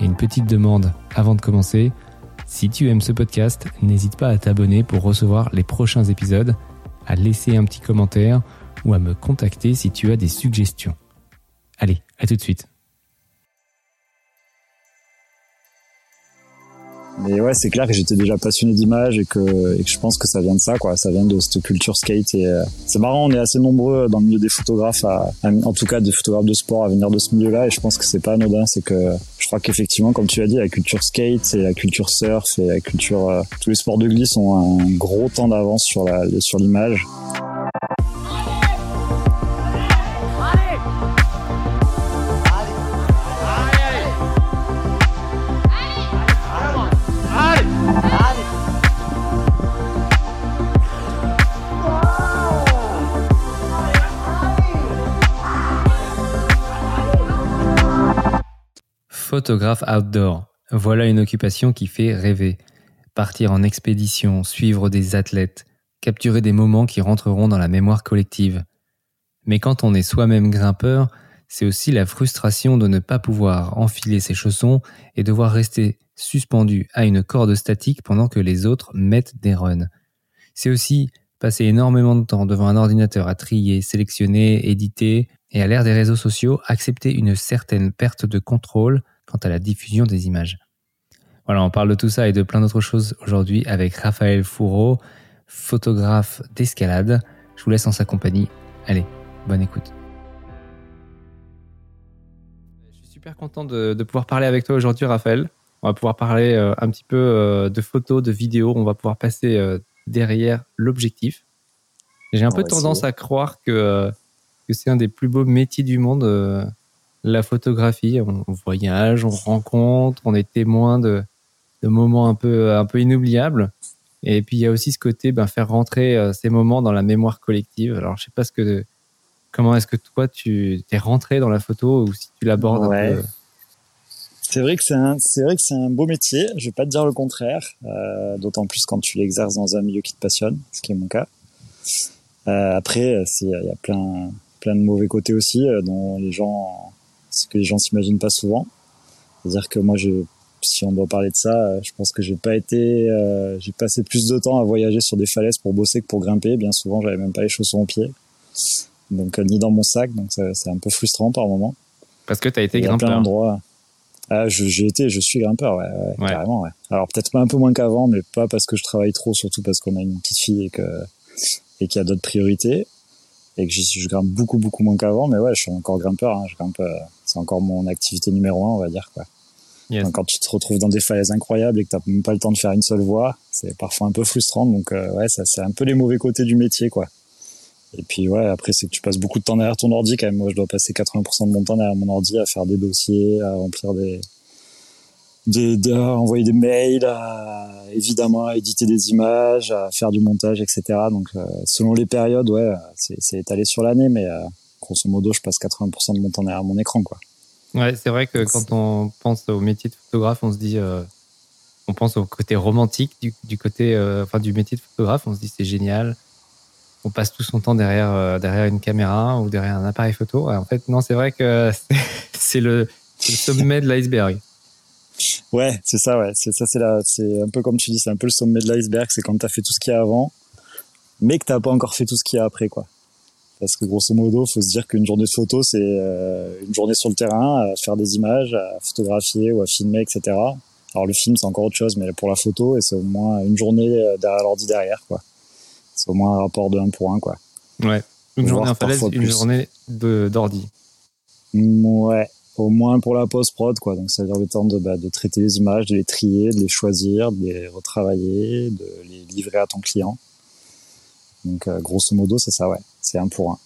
Et une petite demande avant de commencer. Si tu aimes ce podcast, n'hésite pas à t'abonner pour recevoir les prochains épisodes, à laisser un petit commentaire ou à me contacter si tu as des suggestions. Allez, à tout de suite. Mais ouais, c'est clair que j'étais déjà passionné d'image et que, et que je pense que ça vient de ça, quoi. Ça vient de cette culture skate. Et euh, c'est marrant, on est assez nombreux dans le milieu des photographes, à, en tout cas des photographes de sport, à venir de ce milieu-là. Et je pense que c'est pas anodin. C'est que je crois qu'effectivement, comme tu as dit, la culture skate et la culture surf et la culture, euh, tous les sports de glisse ont un gros temps d'avance sur la, sur l'image. Photographe outdoor. Voilà une occupation qui fait rêver. Partir en expédition, suivre des athlètes, capturer des moments qui rentreront dans la mémoire collective. Mais quand on est soi-même grimpeur, c'est aussi la frustration de ne pas pouvoir enfiler ses chaussons et devoir rester suspendu à une corde statique pendant que les autres mettent des runs. C'est aussi passer énormément de temps devant un ordinateur à trier, sélectionner, éditer, et à l'ère des réseaux sociaux, accepter une certaine perte de contrôle quant à la diffusion des images. Voilà, on parle de tout ça et de plein d'autres choses aujourd'hui avec Raphaël Fourreau, photographe d'escalade. Je vous laisse en sa compagnie. Allez, bonne écoute. Je suis super content de, pouvoir parler avec toi aujourd'hui, Raphaël. On va pouvoir parler euh, un petit peu euh, de photos, de vidéos. On va pouvoir passer euh, derrière l'objectif. J'ai un peu tendance à croire que, que c'est un des plus beaux métiers du monde la photographie. On, voyage, on rencontre, on est témoin de, moments un peu, un peu inoubliables. Et puis il y a aussi ce côté, ben, faire rentrer euh, ces moments dans la mémoire collective. Alors je sais pas ce que, comment est-ce que toi tu t'es rentré dans la photo ou si tu l'abordes un peu? C'est vrai que c'est un, c'est vrai que c'est un beau métier. Je vais pas te dire le contraire, euh, d'autant plus quand tu l'exerces dans un milieu qui te passionne, ce qui est mon cas. Euh, après, il y a plein, plein de mauvais côtés aussi, dont les gens ce que les gens s'imaginent pas souvent. C'est-à-dire que moi, je, si on doit parler de ça, euh, je pense que j'ai pas été, euh, j'ai passé plus de temps à voyager sur des falaises pour bosser que pour grimper. Bien souvent, j'avais même pas les chaussons aux pieds, donc euh, ni dans mon sac, donc c'est un peu frustrant par moment. Parce que tu as été grimpeur. plein d'endroits. Ah, j'ai été, je suis grimpeur, ouais, ouais, carrément, ouais. Alors peut-être un peu moins qu'avant, mais pas parce que je travaille trop, surtout parce qu'on a une petite fille et que et qu'il y a d'autres priorités et que je grimpe beaucoup beaucoup moins qu'avant mais ouais je suis encore grimpeur hein. je grimpe euh, c'est encore mon activité numéro un on va dire quoi. Quand tu te retrouves dans des falaises incroyables et que t'as même pas le temps de faire une seule voie c'est parfois un peu frustrant. Donc euh, ouais ça c'est un peu les mauvais côtés du métier quoi. Et puis ouais après c'est que tu passes beaucoup de temps derrière ton ordi quand même. Moi je dois passer 80% de mon temps derrière mon ordi à faire des dossiers à remplir des des, envoyer des mails, à, évidemment à éditer des images, à faire du montage, etc. Donc euh, selon les périodes, ouais, c'est étalé sur l'année, mais euh, grosso modo, je passe 80% de mon temps derrière mon écran, quoi. Ouais, c'est vrai que quand on pense au métier de photographe, on se dit, euh, on pense au côté romantique du, du côté, enfin du métier de photographe, on se dit c'est génial. On passe tout son temps derrière derrière une caméra ou derrière un appareil photo. en fait, non, c'est vrai que c'est le, le sommet de l'iceberg. Ouais, c'est ça, ouais. C'est ça, c'est là, c'est un peu comme tu dis, c'est un peu le sommet de l'iceberg. C'est quand t'as fait tout ce qu'il y a avant, mais que t'as pas encore fait tout ce qu'il y a après, quoi. Parce que grosso modo, faut se dire qu'une journée de photo, c'est euh, une journée sur le terrain, à faire des images, à photographier ou à filmer, etc. Alors le film, c'est encore autre chose, mais pour la photo, et c'est au moins une journée euh, derrière l'ordi derrière, quoi. C'est au moins un rapport de 1 pour 1, quoi. Ouais. Une journée en falaise, une journée d'ordi. Ouais, au moins pour la post-prod, quoi. Donc, ça veut dire le temps de, bah, de traiter les images, de les trier, de les choisir, de les retravailler, de les livrer à ton client. Donc, euh, grosso modo, c'est ça, ouais. C'est un pour un.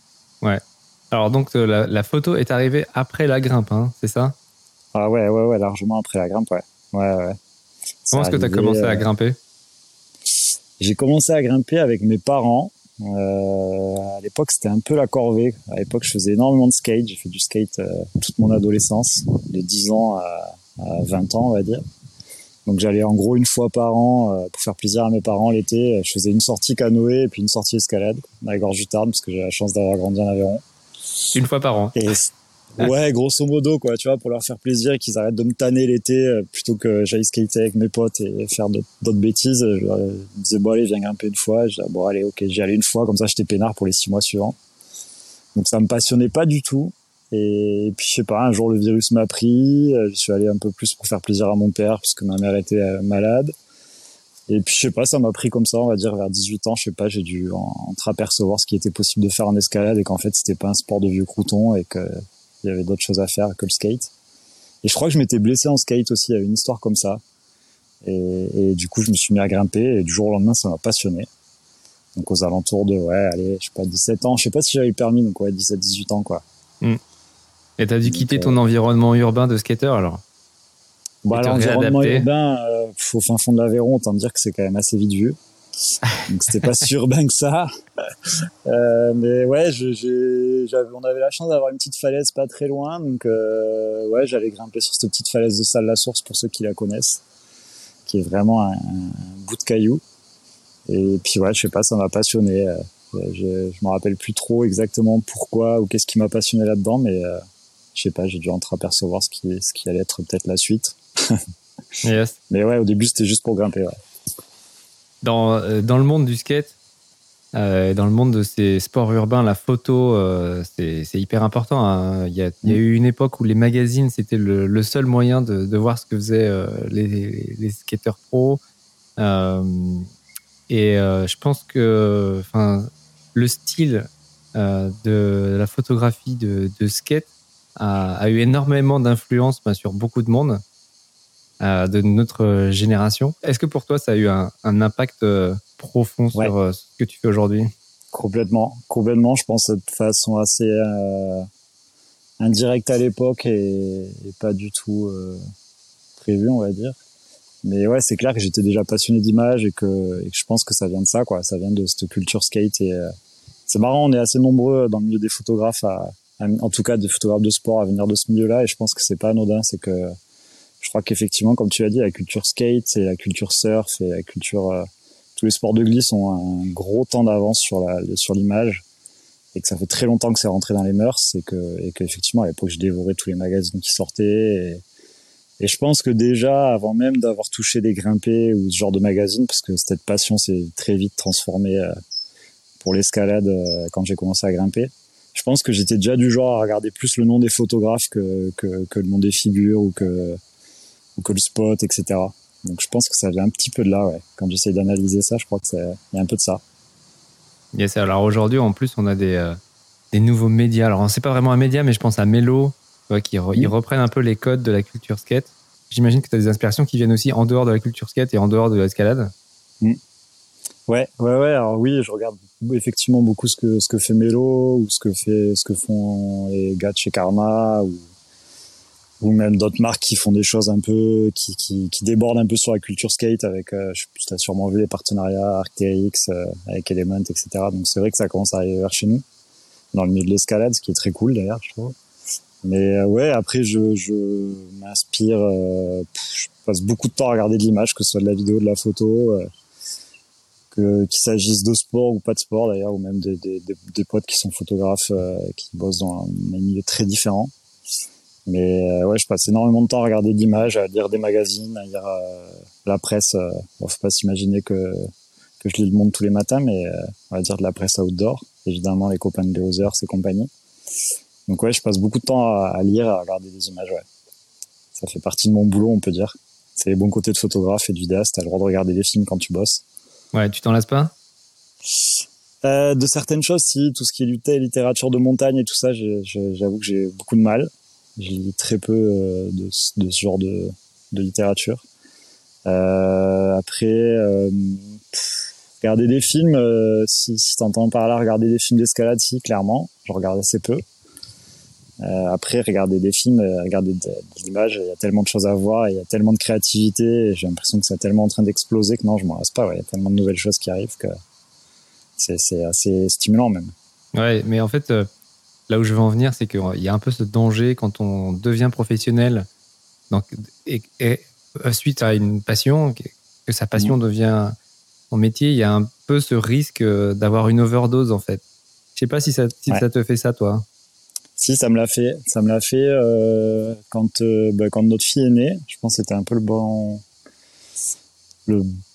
Ouais. Alors, donc, euh, la, photo est arrivée après la grimpe, hein, c'est ça? Ah ouais, ouais, ouais, largement après la grimpe, ouais. Ouais, ouais. Comment est-ce que tu as commencé à grimper? J'ai commencé à grimper avec mes parents. Euh, à l'époque, c'était un peu la corvée. À l'époque, je faisais énormément de skate. J'ai fait du skate euh, toute mon adolescence, de 10 ans à, à, 20 ans, on va dire. Donc j'allais en gros une fois par an euh, pour faire plaisir à mes parents l'été. Je faisais une sortie canoë et puis une sortie escalade à la Gorge du Tarn parce que j'ai la chance d'avoir grandi en Aveyron. Une fois par an. Et ouais, grosso modo quoi, tu vois, pour leur faire plaisir, qu'ils arrêtent de me tanner l'été euh, plutôt que j'aille skater avec mes potes et faire d'autres bêtises. Je leur disais bon allez viens grimper une fois. Je disais bon allez ok j'y allais une fois comme ça j'étais peinard pour les six mois suivants. Donc ça me passionnait pas du tout. Et puis je sais pas, un jour le virus m'a pris, euh, je suis allé un peu plus pour faire plaisir à mon père parce que ma mère était euh, malade. Et puis je sais pas, ça m'a pris comme ça, on va dire vers 18 ans, je sais pas, j'ai dû entreapercevoir ce qui était possible de faire en escalade et qu'en fait c'était pas un sport de vieux crouton et qu'il y avait d'autres choses à faire que le skate. Et je crois que je m'étais blessé en skate aussi, il y avait une histoire comme ça. Et, du coup je me suis mis à grimper et du jour au lendemain ça m'a passionné. Donc aux alentours de, ouais, allez, je sais pas, 17 ans, je sais pas si j'avais le permis, donc ouais, 17-18 ans quoi. Mm. Et t'as dû quitter ton environnement urbain de skater alors Bah l'environnement urbain, euh, au fin fond de l'Aveyron, autant dire que c'est quand même assez vite vu. Donc c'était pas si urbain que ça. Euh, mais ouais, j'avais, on avait la chance d'avoir une petite falaise pas très loin, donc euh, ouais, j'allais grimper sur cette petite falaise de Salle la Source pour ceux qui la connaissent, qui est vraiment un, bout de caillou. Et puis ouais, je sais pas, ça m'a passionné. Euh, je, je me rappelle plus trop exactement pourquoi ou qu'est-ce qui m'a passionné là-dedans, mais euh, je sais pas, j'ai dû entreapercevoir ce qui, ce qui allait être peut-être la suite. yes. Mais ouais, au début, c'était juste pour grimper. Ouais. Dans, euh, dans le monde du skate, euh, dans le monde de ces sports urbains, la photo, euh, c'est hyper important. Hein. Il, y a, il, y a, eu une époque où les magazines, c'était le, le, seul moyen de, de, voir ce que faisaient euh, les, les, skateurs pros. Et je pense que le style de la photographie de, de skate a, a eu énormément d'influence ben, sur beaucoup de monde euh, de notre génération. Est-ce que pour toi, ça a eu un, un impact euh, profond sur ouais. euh, ce que tu fais aujourd'hui? Complètement, complètement. Je pense de façon assez euh, indirecte à l'époque et, et, pas du tout euh, prévue, on va dire. Mais ouais, c'est clair que j'étais déjà passionné d'image et que, et que je pense que ça vient de ça, quoi. Ça vient de cette culture skate et euh, c'est marrant. On est assez nombreux dans le milieu des photographes à, en tout cas des photographes de sport à venir de ce milieu-là. Et je pense que c'est pas anodin. C'est que je crois qu'effectivement comme tu as dit la culture skate et la culture surf et la culture euh, tous les sports de glisse ont un gros temps d'avance sur sur l'image. Et que ça fait très longtemps que c'est rentré dans les mœurs et que et qu'effectivement à l'époque je dévorais tous les magazines qui sortaient. Et, et je pense que déjà avant même d'avoir touché des grimpés ou ce genre de magazines parce que cette passion s'est très vite transformée euh, pour l'escalade euh, quand j'ai commencé à grimper je pense que j'étais déjà du genre à regarder plus le nom des photographes que, que, que le nom des figures ou que, ou que le spot, etc. Donc je pense que ça vient un petit peu de là, ouais. Quand j'essaie d'analyser ça, je crois qu'il y a un peu de ça. Yes, alors aujourd'hui, en plus, on a des, euh, des nouveaux médias. Alors, c'est pas vraiment un média, mais je pense à ouais, qui re, mmh. ils reprennent un peu les codes de la culture skate. J'imagine que tu as des inspirations qui viennent aussi en dehors de la culture skate et en dehors de l'escalade. Mmh. Ouais, ouais, ouais. Alors oui, je regarde effectivement beaucoup ce que ce que fait Melo ou ce que fait ce que font les gars de chez Karma ou ou même d'autres marques qui font des choses un peu qui, qui, qui débordent un peu sur la culture skate avec euh, tu as sûrement vu les partenariats Arcteryx euh, avec Element etc donc c'est vrai que ça commence à arriver vers chez nous dans le milieu de l'escalade ce qui est très cool d'ailleurs je trouve mais euh, ouais après je je m'inspire euh, je passe beaucoup de temps à regarder de l'image que ce soit de la vidéo de la photo que qu'il s'agisse de sport ou pas de sport d'ailleurs ou même des, des, des, des potes qui sont photographes euh, qui bossent dans un milieu très différent. Mais euh, ouais je passe énormément de temps à regarder d'images à lire des magazines à lire euh, la presse euh, bon, faut pas s'imaginer que que je lis le monde tous les matins mais euh, on va dire de la presse outdoor. Évidemment les copains de Leozer et compagnie donc ouais je passe beaucoup de temps à, à lire à regarder des images ouais. Ça fait partie de mon boulot on peut dire. C'est les bons côtés de photographe et de vidéaste t'as le droit de regarder des films quand tu bosses Ouais, tu t'en lasses pas? Euh, De certaines choses, si. Tout ce qui est littérature de montagne et tout ça, j'avoue que j'ai beaucoup de mal. Je lis très peu euh, de, ce genre de, littérature. Euh, après, euh, pff, regarder des films, euh, si, si t'entends par là, regarder des films d'escalade, si, clairement. Je regarde assez peu. Euh, après, regarder des films, euh, regarder des, images, il y a tellement de choses à voir, il y a tellement de créativité, j'ai l'impression que c'est tellement en train d'exploser que non, je m'en reste pas. Il y a tellement de nouvelles choses qui arrivent que c'est assez stimulant même. Ouais, mais en fait, euh, là où je veux en venir, c'est qu'il y a un peu ce danger quand on devient professionnel donc, et, suite à une passion, que sa passion mmh. devient son métier, il y a un peu ce risque d'avoir une overdose en fait. Je sais pas si ça, si ça te fait ça, toi. Si, ça me l'a fait. Ça me l'a fait euh, quand, euh, bah, quand notre fille est née. Je pense que c'était un peu le bon,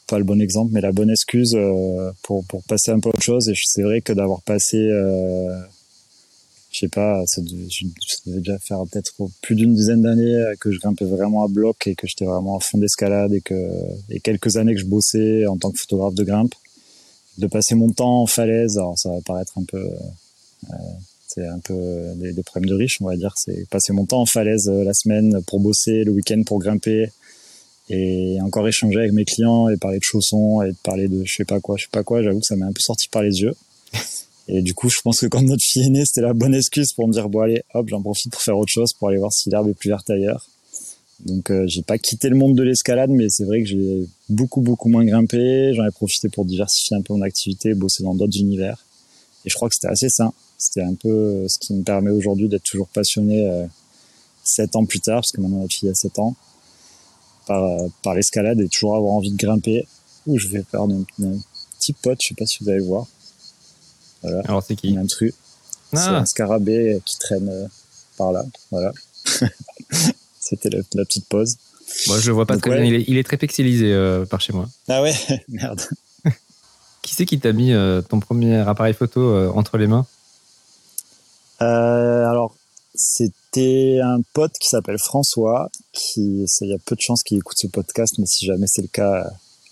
pas le bon exemple, mais la bonne excuse euh, pour, passer un peu autre chose. Et c'est vrai que d'avoir passé, je sais pas, ça devait déjà faire peut-être plus d'une dizaine d'années que je grimpais vraiment à bloc et que j'étais vraiment à fond d'escalade et que et quelques années que je bossais en tant que photographe de grimpe. De passer mon temps en falaise, alors ça va paraître un peu c'est un peu des, des, problèmes de riches, on va dire. C'est passer mon temps en falaise euh, la semaine pour bosser, le week-end pour grimper, et encore échanger avec mes clients et parler de chaussons et de parler de je sais pas quoi, je sais pas quoi. J'avoue que ça m'a un peu sorti par les yeux. Et du coup, je pense que quand notre fille est née, c'était la bonne excuse pour me dire bon allez, hop, j'en profite pour faire autre chose, pour aller voir si l'herbe est plus verte ailleurs. Donc euh, j'ai pas quitté le monde de l'escalade, mais c'est vrai que j'ai beaucoup beaucoup moins grimpé. J'en ai profité pour diversifier un peu mon activité, bosser dans d'autres univers. Et je crois que c'était assez sain. C'était un peu euh, ce qui me permet aujourd'hui d'être toujours passionné euh, sept ans plus tard, parce que maintenant ma fille a sept ans, par, euh, par l'escalade et toujours avoir envie de grimper. Où je vais faire un, petit pote, je sais pas si vous allez voir. Voilà. Alors c'est qui Un truc. C'est ah. un scarabée qui traîne par là. Voilà. C'était la, petite pause. Moi, je le vois pas très bien. Il est, très pixelisé par chez moi. Ah ouais Merde. qui c'est qui t'a mis ton premier appareil photo entre les mains? Alors, c'était un pote qui s'appelle François, qui, il y a peu de chances qu'il écoute ce podcast, mais si jamais c'est le cas,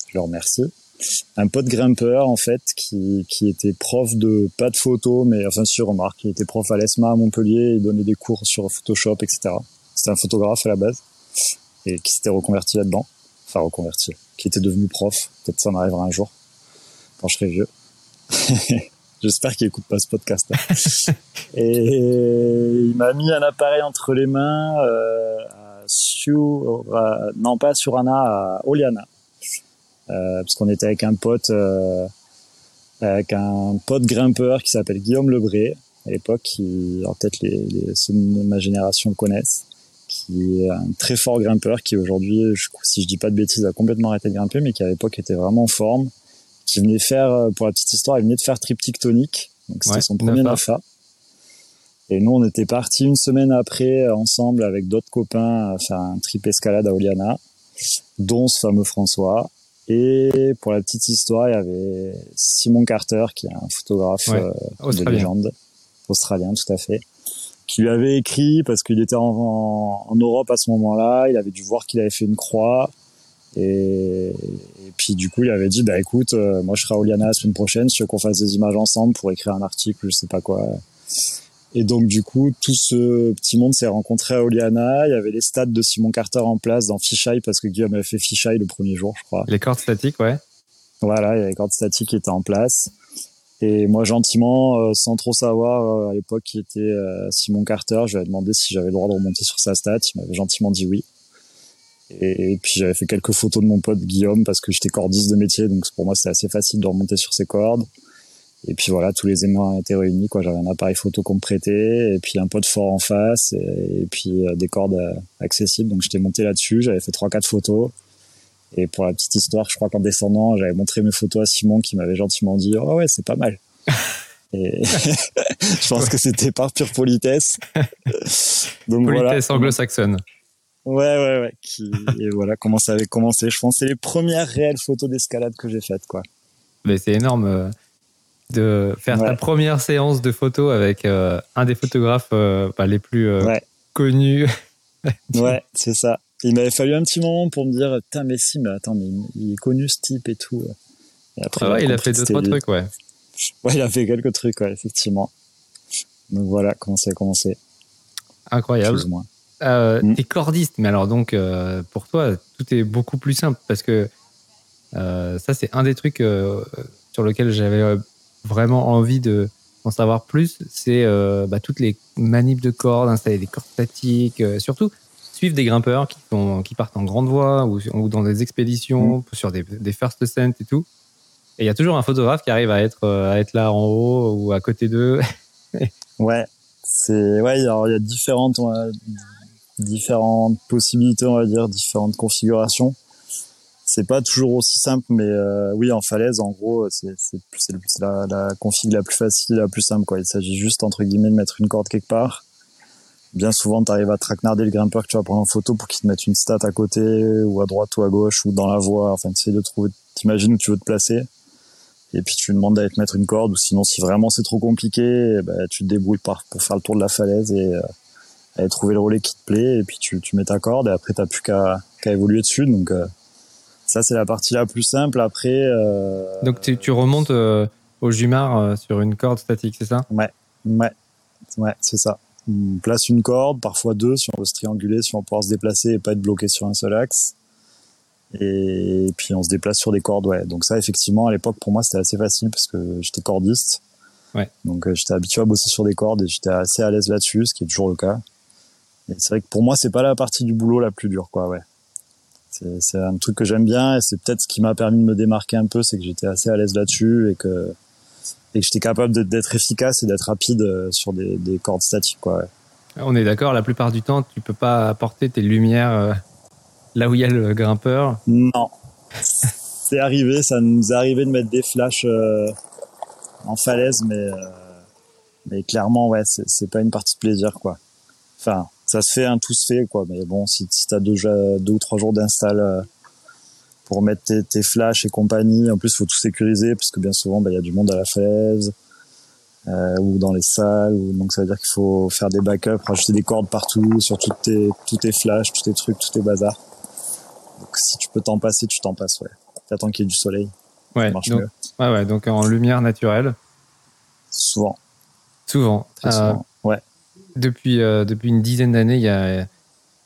je le remercie. Un pote grimpeur, en fait, qui, qui était prof de, pas de photo, mais enfin, sur remarque, il était prof à l'ESMA à Montpellier, il donnait des cours sur Photoshop, etc. C'était un photographe à la base, et qui s'était reconverti là-dedans. Enfin, reconverti. Qui était devenu prof. Peut-être ça m'arrivera un jour, quand je serai vieux. J'espère qu'il écoute pas ce podcast. et il m'a mis un appareil entre les mains euh, sur, euh, non pas sur Anna, à Oliana, euh, parce qu'on était avec un pote, avec un pote grimpeur qui s'appelle Guillaume Lebré à l'époque, qui, peut-être les, ceux de ma génération connaissent, qui est un très fort grimpeur, qui aujourd'hui, si je dis pas de bêtises, a complètement arrêté de grimper, mais qui à l'époque était vraiment en forme qui venait faire, euh, pour la petite histoire, il venait de faire triptyque tonique. Donc c'était son premier NAFA. Et nous, on était partis une semaine après, euh, ensemble, avec d'autres copains, à faire un trip escalade à Oliana, dont ce fameux François. Et pour la petite histoire, il y avait Simon Carter, qui est un photographe euh, de légende, australien, tout à fait, qui lui avait écrit parce qu'il était en, en, Europe à ce moment-là. Il avait dû voir qu'il avait fait une croix. Et, puis du coup, il avait dit, bah écoute, euh, moi je serai à Oliana la semaine prochaine, tu veux qu'on fasse des images ensemble pour écrire un article, je sais pas quoi. Et donc du coup, tout ce petit monde s'est rencontré à Oliana. Il y avait les stades de Simon Carter en place dans Fisheye parce que Guillaume avait fait Fisheye le premier jour, je crois. Les cordes statiques, ouais. Voilà, il y avait les cordes statiques qui étaient en place. Et moi, gentiment, euh, sans trop savoir euh, à l'époque qui était Simon Carter, je lui ai demandé si j'avais le droit de remonter sur sa stat. Il m'avait gentiment dit oui. Et, puis j'avais fait quelques photos de mon pote Guillaume parce que j'étais cordiste de métier, donc pour moi c'est assez facile de remonter sur ses cordes. Et puis voilà, tous les éléments étaient réunis. Quoi, j'avais un appareil photo qu'on me prêtait, et puis un pote fort en face, et, puis euh, des cordes euh, accessibles. Donc j'étais monté là-dessus, j'avais fait trois quatre photos. Et pour la petite histoire, je crois qu'en descendant, j'avais montré mes photos à Simon qui m'avait gentiment dit "Oh ouais, c'est pas mal." Et je pense que c'était par pure politesse. Donc politesse anglo-saxonne. Ouais, ouais, ouais. Qui, et voilà comment ça avait commencé. Je pense que c'est les premières réelles photos d'escalade que j'ai faites, quoi. Mais c'est énorme euh, de faire ta première séance de photos avec euh, un des photographes euh, bah, les plus connus. ouais, c'est ça. Il m'avait fallu un petit moment pour me dire, putain, mais si, mais attends, mais il est connu ce type et tout. Et après, ah ouais, il a fait deux, trois trucs, ouais. Ouais, il a fait quelques trucs, ouais, effectivement. Donc voilà comment ça a commencé. Incroyable. Plus ou moins. Euh, mm. T'es cordiste, mais alors donc euh, pour toi tout est beaucoup plus simple parce que euh, ça c'est un des trucs euh, sur lequel j'avais vraiment envie de en savoir plus, c'est bah, toutes les manips de cordes, installer des cordes statiques, surtout suivre des grimpeurs qui, sont, qui partent en grande voie ou, dans des expéditions, mm. sur des, des first ascents et tout. Et il y a toujours un photographe qui arrive à être, à être là en haut ou à côté d'eux. ouais, c'est ouais, alors il y a différentes différentes possibilités, on va dire, différentes configurations. C'est pas toujours aussi simple, mais euh, oui, en falaise, en gros, c'est la, la config la plus facile, la plus simple. Quoi. Il s'agit juste, entre guillemets, de mettre une corde quelque part. Bien souvent, tu arrives à traquenarder le grimpeur que tu vas prendre en photo pour qu'il te mette une stat à côté, ou à droite, ou à gauche, ou dans la voie. Enfin, tu de trouver, t'imagines où tu veux te placer. Et puis, tu demandes d'aller te mettre une corde, ou sinon, si vraiment c'est trop compliqué, ben, tu te débrouilles pour faire le tour de la falaise et... Euh, et trouver le relais qui te plaît et puis tu, tu mets ta corde et après t'as plus qu'à qu'à évoluer dessus. Donc euh, ça c'est la partie la plus simple. Après euh, donc tu, tu remontes euh, au Jumar sur une corde statique c'est ça? Ouais ouais ouais c'est ça. On place une corde parfois deux si on veut se trianguler si on veut pouvoir se déplacer et pas être bloqué sur un seul axe. Et puis on se déplace sur des cordes ouais. Donc ça effectivement à l'époque pour moi c'était assez facile parce que j'étais cordiste. Ouais. donc j'étais habitué à bosser sur des cordes et j'étais assez à l'aise là-dessus ce qui est toujours le cas c'est vrai que pour moi, c'est pas la partie du boulot la plus dure, quoi. Ouais. C'est un truc que j'aime bien et c'est peut-être ce qui m'a permis de me démarquer un peu, c'est que j'étais assez à l'aise là-dessus et que et que j'étais capable d'être efficace et d'être rapide euh, sur des, des, cordes statiques, quoi. On est d'accord, la plupart du temps, tu peux pas apporter tes lumières euh, là où il y a le grimpeur. Non. c'est arrivé, ça nous est arrivé de mettre des flashs euh, en falaise, mais mais clairement, ouais, c'est pas une partie de plaisir, quoi. Enfin, ça se fait, un tout se fait, quoi. Mais bon, si, si t'as déjà deux ou trois jours d'install euh, pour mettre tes, tes, flashs et compagnie, en plus, faut tout sécuriser parce que bien souvent, bah, il y a du monde à la falaise euh, ou dans les salles. Ou, donc, ça veut dire qu'il faut faire des backups, rajouter des cordes partout sur toutes tes, tous tes flashs, tous tes trucs, tous tes bazars. Donc, si tu peux t'en passer, tu t'en passes, ouais. T'attends qu'il y ait du soleil. Ouais, donc, ouais, ouais, donc en lumière naturelle. Souvent. Souvent. Très souvent. Euh, depuis, euh, depuis une dizaine d'années,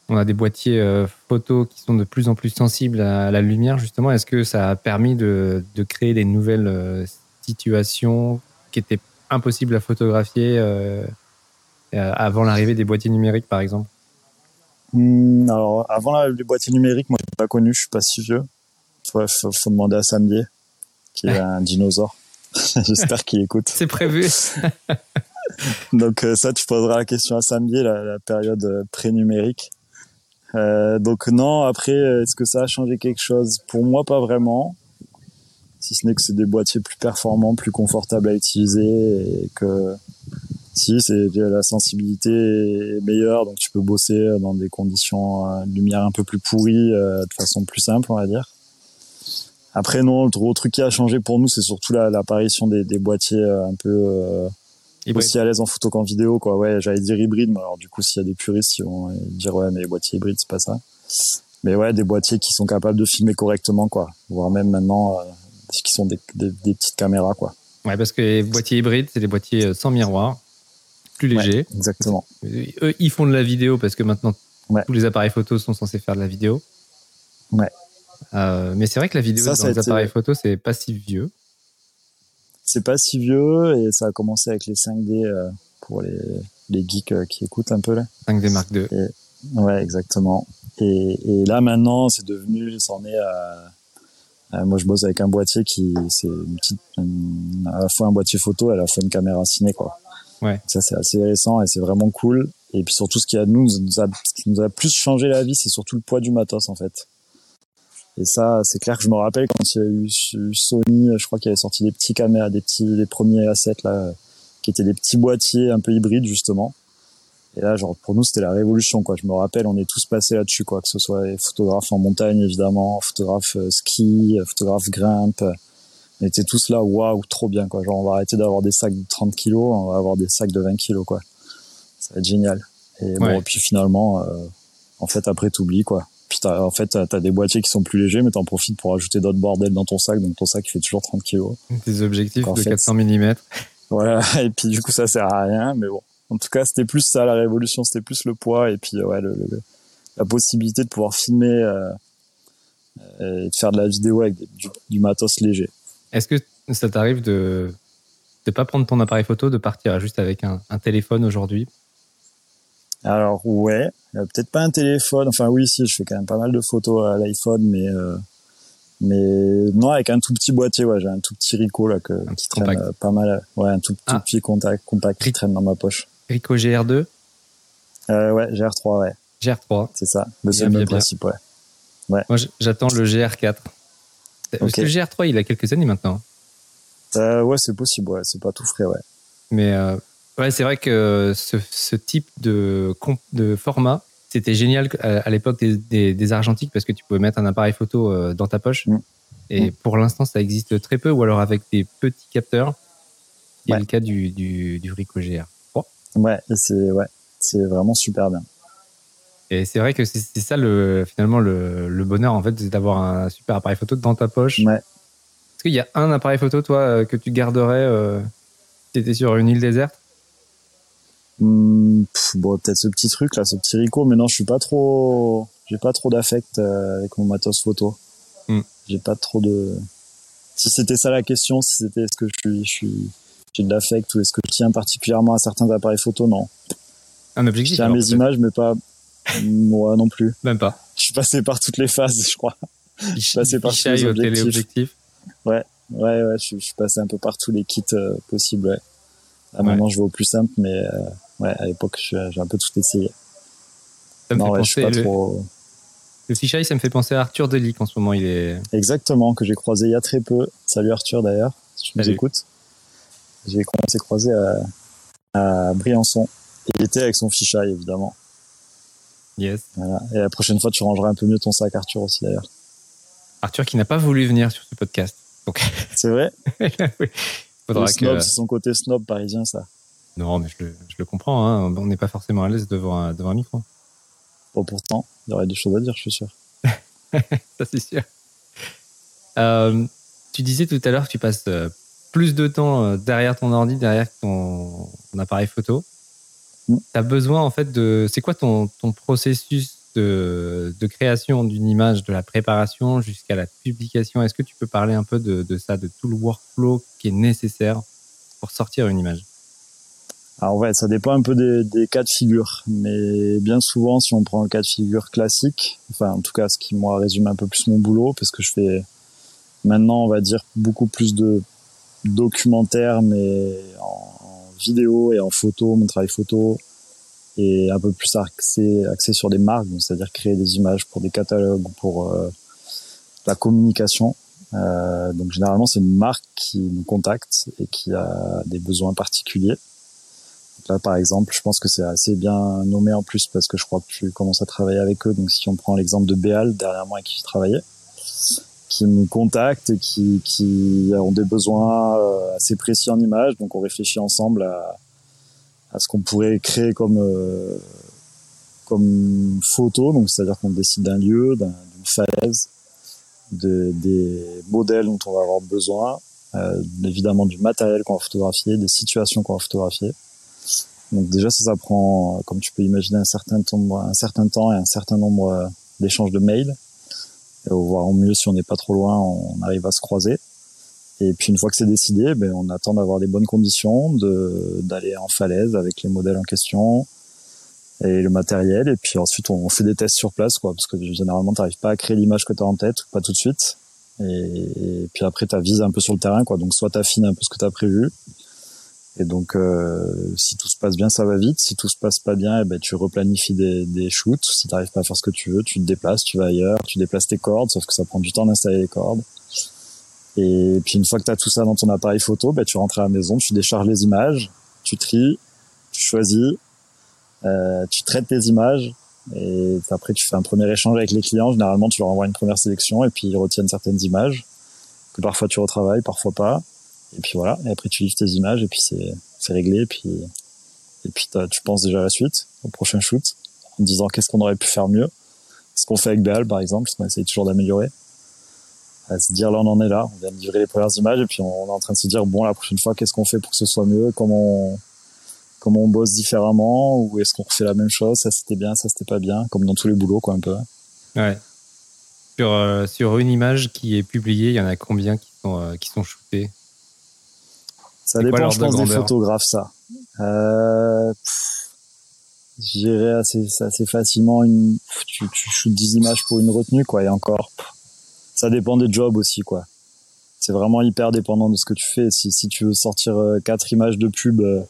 on a des boîtiers euh, photos qui sont de plus en plus sensibles à, la lumière, justement. Est-ce que ça a permis de, de créer des nouvelles euh, situations qui étaient impossibles à photographier avant l'arrivée des boîtiers numériques, par exemple? Hmm, Alors, avant les boîtiers numériques, moi, je pas connu, je suis pas si vieux. Il faut, faut, demander à Sambier, qui est un dinosaure. J'espère qu'il écoute. C'est prévu. donc euh, ça, tu poseras la question à samedi, la, la période euh, pré-numérique. Euh, donc non, après, est-ce que ça a changé quelque chose? Pour moi, pas vraiment. Si ce n'est que c'est des boîtiers plus performants, plus confortables à utiliser et que si c'est la sensibilité est meilleure, donc tu peux bosser dans des conditions de lumière un peu plus pourries de façon plus simple, on va dire. Après non, le gros truc qui a changé pour nous, c'est surtout l'apparition des, des, boîtiers un peu aussi à l'aise en photo qu'en vidéo, quoi. Ouais, j'allais dire hybride, mais alors du coup, s'il y a des puristes qui vont dire ouais, mais boîtiers hybrides, c'est pas ça. Mais ouais, des boîtiers qui sont capables de filmer correctement, quoi. Voire même maintenant, euh, qui sont des, des, petites caméras, quoi. Ouais, parce que les boîtiers hybrides, c'est des boîtiers euh, sans miroir, plus légers. exactement. Eux, ils font de la vidéo parce que maintenant, tous les appareils photo sont censés faire de la vidéo. Ouais. Euh, mais c'est vrai que la vidéo dans les appareils photo, c'est pas si vieux c'est pas si vieux et ça a commencé avec les 5D euh, pour les, les geeks euh, qui écoutent un peu là. 5D Mark II. ouais, exactement. Et, et là maintenant, c'est devenu, c'en est à, moi je bosse avec un boîtier qui c'est une petite à la fois un boîtier photo et à la fois une caméra ciné quoi. Ouais. Ça c'est assez récent et c'est vraiment cool. Et puis surtout ce qui a nous, nous a, ce qui nous a plus changé la vie, c'est surtout le poids du matos en fait. Et ça, c'est clair que je me rappelle quand il y a eu Sony, je crois qu'il avait sorti des petits caméras, des petits, les premiers assets là, qui étaient des petits boîtiers un peu hybrides justement. Et là, genre pour nous, c'était la révolution quoi. Je me rappelle, on est tous passés là-dessus quoi, que ce soit les photographes en montagne évidemment, photographes euh, ski, photographes grimpe. On était tous là, waouh, trop bien quoi. Genre on va arrêter d'avoir des sacs de 30 kilos, on va avoir des sacs de 20 kilos quoi. Ça va être génial. Et bon, et puis finalement, euh, en fait après t'oublies quoi. Puis en fait, t'as as des boîtiers qui sont plus légers, mais t'en profites pour ajouter d'autres bordels dans ton sac, donc ton sac fait toujours 30 kilos. Des objectifs de 400 mm. Voilà, et puis du coup ça sert à rien, mais bon. En tout cas, c'était plus ça la révolution, c'était plus le poids et puis ouais, le, la possibilité de pouvoir filmer euh, et de faire de la vidéo avec du, du matos léger. Est-ce que ça t'arrive de de pas prendre ton appareil photo, de partir juste avec un, téléphone aujourd'hui? Alors ouais, peut-être pas un téléphone. Enfin oui, si, je fais quand même pas mal de photos à l'iPhone, mais mais non avec un tout petit boîtier. Ouais, j'ai un tout petit Ricoh là que, qui traîne pas mal. Ouais, un tout, ah. petit contact, compact qui traîne dans ma poche. Ricoh GR2. ouais, GR3, ouais. GR3. C'est ça. Le même principe, ouais. Moi, j'attends le GR4. Parce que le GR3, il a quelques années maintenant. Euh, ouais, c'est possible, ouais. C'est pas tout frais, ouais. Mais euh, ouais, c'est vrai que ce, ce type de, de format, c'était génial à, l'époque des, des, argentiques parce que tu pouvais mettre un appareil photo euh, dans ta poche. Mm. Et mm. pour l'instant, ça existe très peu, ou alors avec des petits capteurs. Il y a le cas du, du, du Ricoh GR. Ouais, c'est ouais, vraiment super bien. Et c'est vrai que c'est ça le finalement le, le bonheur en fait, c'est d'avoir un super appareil photo dans ta poche. Ouais. Est-ce qu'il y a un appareil photo toi euh, que tu garderais euh, si tu étais sur une île déserte? Hmm, Bon, peut-être ce petit truc là, ce petit Rico, mais non, je suis pas trop, j'ai pas trop d'affect euh, avec mon matos photo. Hmm. J'ai pas trop de. Si c'était ça la question, si c'était est-ce que je suis, je suis, j'ai de l'affect ou est-ce que je tiens particulièrement à certains appareils photo, non. Un objectif. Je tiens mes images, mais pas, moi non plus. Même pas. Je suis passé par toutes les phases, je crois. Je suis passé par tous les objectifs. Ouais, ouais, ouais. Je, suis passé un peu par tous les kits euh, possibles. Ouais. À moment, je vais au plus simple, mais euh, ouais, à l'époque, j'ai un peu tout essayé. Ça me non, fait penser, pas le... trop. Le fisheye, ça me fait penser à Arthur Delic en ce moment. Il est exactement que j'ai croisé il y a très peu. Salut Arthur d'ailleurs, si tu nous écoutes. J'ai commencé à croiser à, à Briançon. Il était avec son fisheye évidemment. Yes. Et la prochaine fois, tu rangeras un peu mieux ton sac, Arthur aussi d'ailleurs. Arthur qui n'a pas voulu venir sur ce podcast. C'est vrai. oui. C'est son côté snob parisien, ça. Non, mais je le, comprends. Hein. On n'est pas forcément à l'aise devant un, devant un micro. Bon, pourtant, il y aurait des choses à dire, je suis sûr. ça, c'est sûr. Euh, tu disais tout à l'heure que tu passes euh, plus de temps euh, derrière ton ordi, derrière ton appareil photo. Mm. tu as besoin en fait de. C'est quoi ton, ton processus de, de création d'une image, de la préparation jusqu'à la publication? Est-ce que tu peux parler un peu de, de, ça, de tout le workflow qui est nécessaire pour sortir une image? Alors ouais, ça dépend un peu des, des, cas de figure, mais bien souvent, si on prend un cas de figure classique, enfin en tout cas ce qui moi résume un peu plus mon boulot, parce que je fais maintenant, on va dire beaucoup plus de documentaire, mais en, vidéo et en photo, mon travail photo, et un peu plus axé, axé sur des marques, c'est-à-dire créer des images pour des catalogues ou pour euh, la communication. Euh, donc généralement c'est une marque qui nous contacte et qui a des besoins particuliers. Là par exemple, je pense que c'est assez bien nommé en plus parce que je crois que tu commences à travailler avec eux. Donc si on prend l'exemple de Béal derrière moi avec qui je travaillais, qui nous contactent et qui, ont des besoins euh, assez précis en images. Donc on réfléchit ensemble à, ce qu'on pourrait créer comme euh, comme photo. Donc c'est-à-dire qu'on décide d'un lieu, d'une falaise, de, des modèles dont on va avoir besoin, euh, évidemment du matériel qu'on va photographier, des situations qu'on va photographier. Donc déjà ça, prend, comme tu peux imaginer, un certain temps, un certain temps et un certain nombre d'échanges de mails voire au mieux si on n'est pas trop loin, on arrive à se croiser. Et puis une fois que c'est décidé, ben, on attend d'avoir des bonnes conditions, d'aller en falaise avec les modèles en question et le matériel. Et puis ensuite, on fait des tests sur place, parce que généralement, tu n'arrives pas à créer l'image que tu as en tête, pas tout de suite. Et, puis après, tu vises un peu sur le terrain. Donc soit tu affines un peu ce que tu as prévu, et donc, euh, si tout se passe bien, ça va vite. Si tout se passe pas bien, eh ben, tu replanifies des, shoots. Si tu n'arrives pas à faire ce que tu veux, tu te déplaces, tu vas ailleurs, tu déplaces tes cordes, sauf que ça prend du temps d'installer les cordes. Et puis une fois que tu as tout ça dans ton appareil photo, ben, tu rentres à la maison, tu décharges les images, tu tries, tu choisis, euh, tu traites tes images. Et après, tu fais un premier échange avec les clients. Généralement, tu leur envoies une première sélection et puis ils retiennent certaines images que parfois tu retravailles, parfois pas. Et puis voilà. Et après, tu livres tes images et puis c'est, réglé. Et puis, et puis tu penses déjà à la suite, au prochain shoot, en disant qu'est-ce qu'on aurait pu faire mieux. Ce qu'on fait avec Béal, par exemple, on essaye toujours d'améliorer. À se dire là, on en est là. On vient de livrer les premières images et puis on est en train de se dire bon, la prochaine fois, qu'est-ce qu'on fait pour que ce soit mieux? Comment on, comment on bosse différemment ou est-ce qu'on refait la même chose? Ça c'était bien, ça c'était pas bien, comme dans tous les boulots, quoi, un peu. Ouais. Sur, euh, sur une image qui est publiée, il y en a combien qui sont, euh, qui sont shootés Ça dépend, je pense, des photographes, ça. Euh, J'irais assez, assez facilement une, tu, tu shootes 10 images pour une retenue, quoi, et encore. Ça dépend des jobs aussi, quoi. C'est vraiment hyper dépendant de ce que tu fais. Si, si tu veux sortir euh, quatre images de pub euh,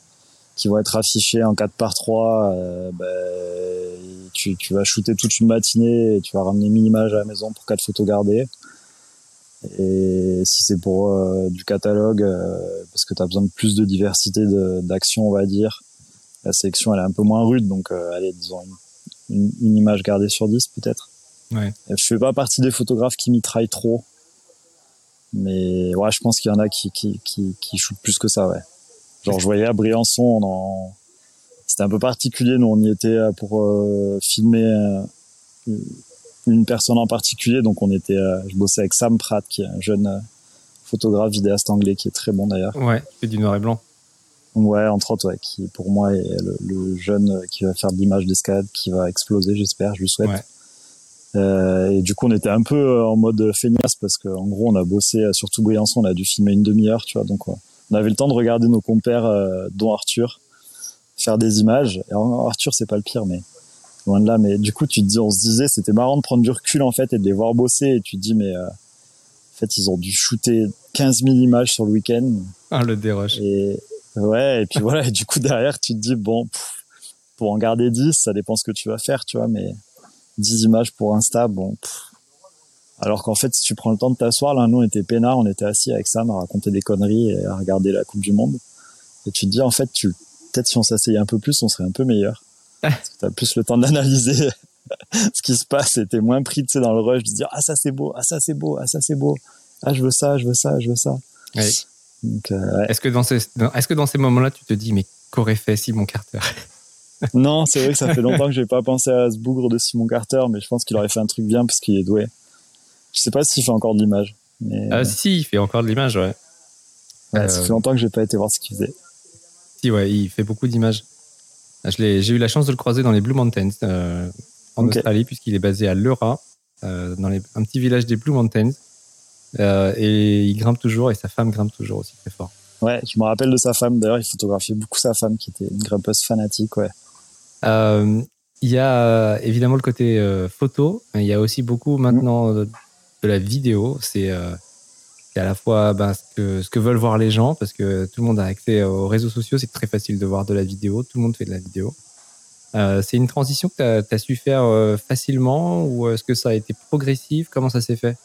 qui vont être affichées en 4 par 3, euh, ben, tu, tu vas shooter toute une matinée et tu vas ramener 1000 images à la maison pour quatre photos gardées. Et si c'est pour euh, du catalogue, parce que tu as besoin de plus de diversité d'action, on va dire, la sélection elle est un peu moins rude, donc euh, allez, disons une, une, image gardée sur 10 peut-être. Ouais. Je fais pas partie des photographes qui mitraillent trop, mais ouais, je pense qu'il y en a qui, qui, qui, qui shootent plus que ça, ouais. Genre, je voyais à Briançon, dans... c'était un peu particulier, nous on y était euh, pour euh, filmer euh, une personne en particulier, donc on était, je bossais avec Sam Pratt, qui est un jeune photographe vidéaste anglais qui est très bon d'ailleurs. Ouais, fait du noir et blanc. Ouais, entre autres, ouais, qui pour moi est le, jeune qui va faire de l'image d'escalade, qui va exploser, j'espère, je lui souhaite. Euh, et du coup, on était un peu euh, en mode feignasse parce qu'en gros, on a bossé, euh, surtout Briançon, on a dû filmer une demi-heure, tu vois. Donc, on avait le temps de regarder nos compères, euh, dont Arthur, faire des images. Et Arthur, c'est pas le pire, mais loin de là. Mais du coup, tu te dis, on se disait, c'était marrant de prendre du recul en fait et de les voir bosser. Et tu te dis, mais en fait, ils ont dû shooter 15 000 images sur le week-end. Ah, le déroche. Et, Ouais, et puis voilà, et du coup derrière tu te dis bon, pour en garder 10, ça dépend ce que tu vas faire, tu vois, mais 10 images pour Insta, bon. Alors qu'en fait, si tu prends le temps de t'asseoir, là, nous on était peinards, on était assis avec Sam à raconter des conneries et à regarder la Coupe du Monde. Et tu te dis en fait, tu peut-être si on s'asseyait un peu plus, on serait un peu meilleur. Parce que t'as plus le temps d'analyser ce qui se passe et t'es moins pris, tu dans le rush de dire ah ça c'est beau, ah ça c'est beau, ah ça c'est beau, ah je veux ça, je veux ça, je veux ça. Oui. Euh, est-ce que dans ces, est-ce que dans ces moments-là, tu te dis, mais qu'aurait fait Simon Carter Non, c'est vrai que ça fait longtemps que j'ai pas pensé à ce bougre de Simon Carter, mais je pense qu'il aurait fait un truc bien parce qu'il est doué. Je sais pas s'il fait encore de l'image. Mais... Euh, si, il fait encore de l'image, ouais. Ça fait euh, longtemps que j'ai pas été voir ce qu'il faisait. Si, ouais, il fait beaucoup d'images. J'ai eu la chance de le croiser dans les Blue Mountains, en Australie, puisqu'il est basé à Leura, dans les, un petit village des Blue Mountains. Euh, et il grimpe toujours et sa femme grimpe toujours aussi très fort. Ouais, je me rappelle de sa femme. D'ailleurs, il photographiait beaucoup sa femme qui était une grimpeuse fanatique. Ouais. Euh, il y a évidemment le côté euh, photo, mais il y a aussi beaucoup maintenant de, la vidéo. C'est à la fois ben, ce, que, veulent voir les gens, parce que tout le monde a accès aux réseaux sociaux, c'est très facile de voir de la vidéo, tout le monde fait de la vidéo. c'est une transition que tu as, su faire facilement ou est-ce que ça a été progressif? Comment ça s'est fait?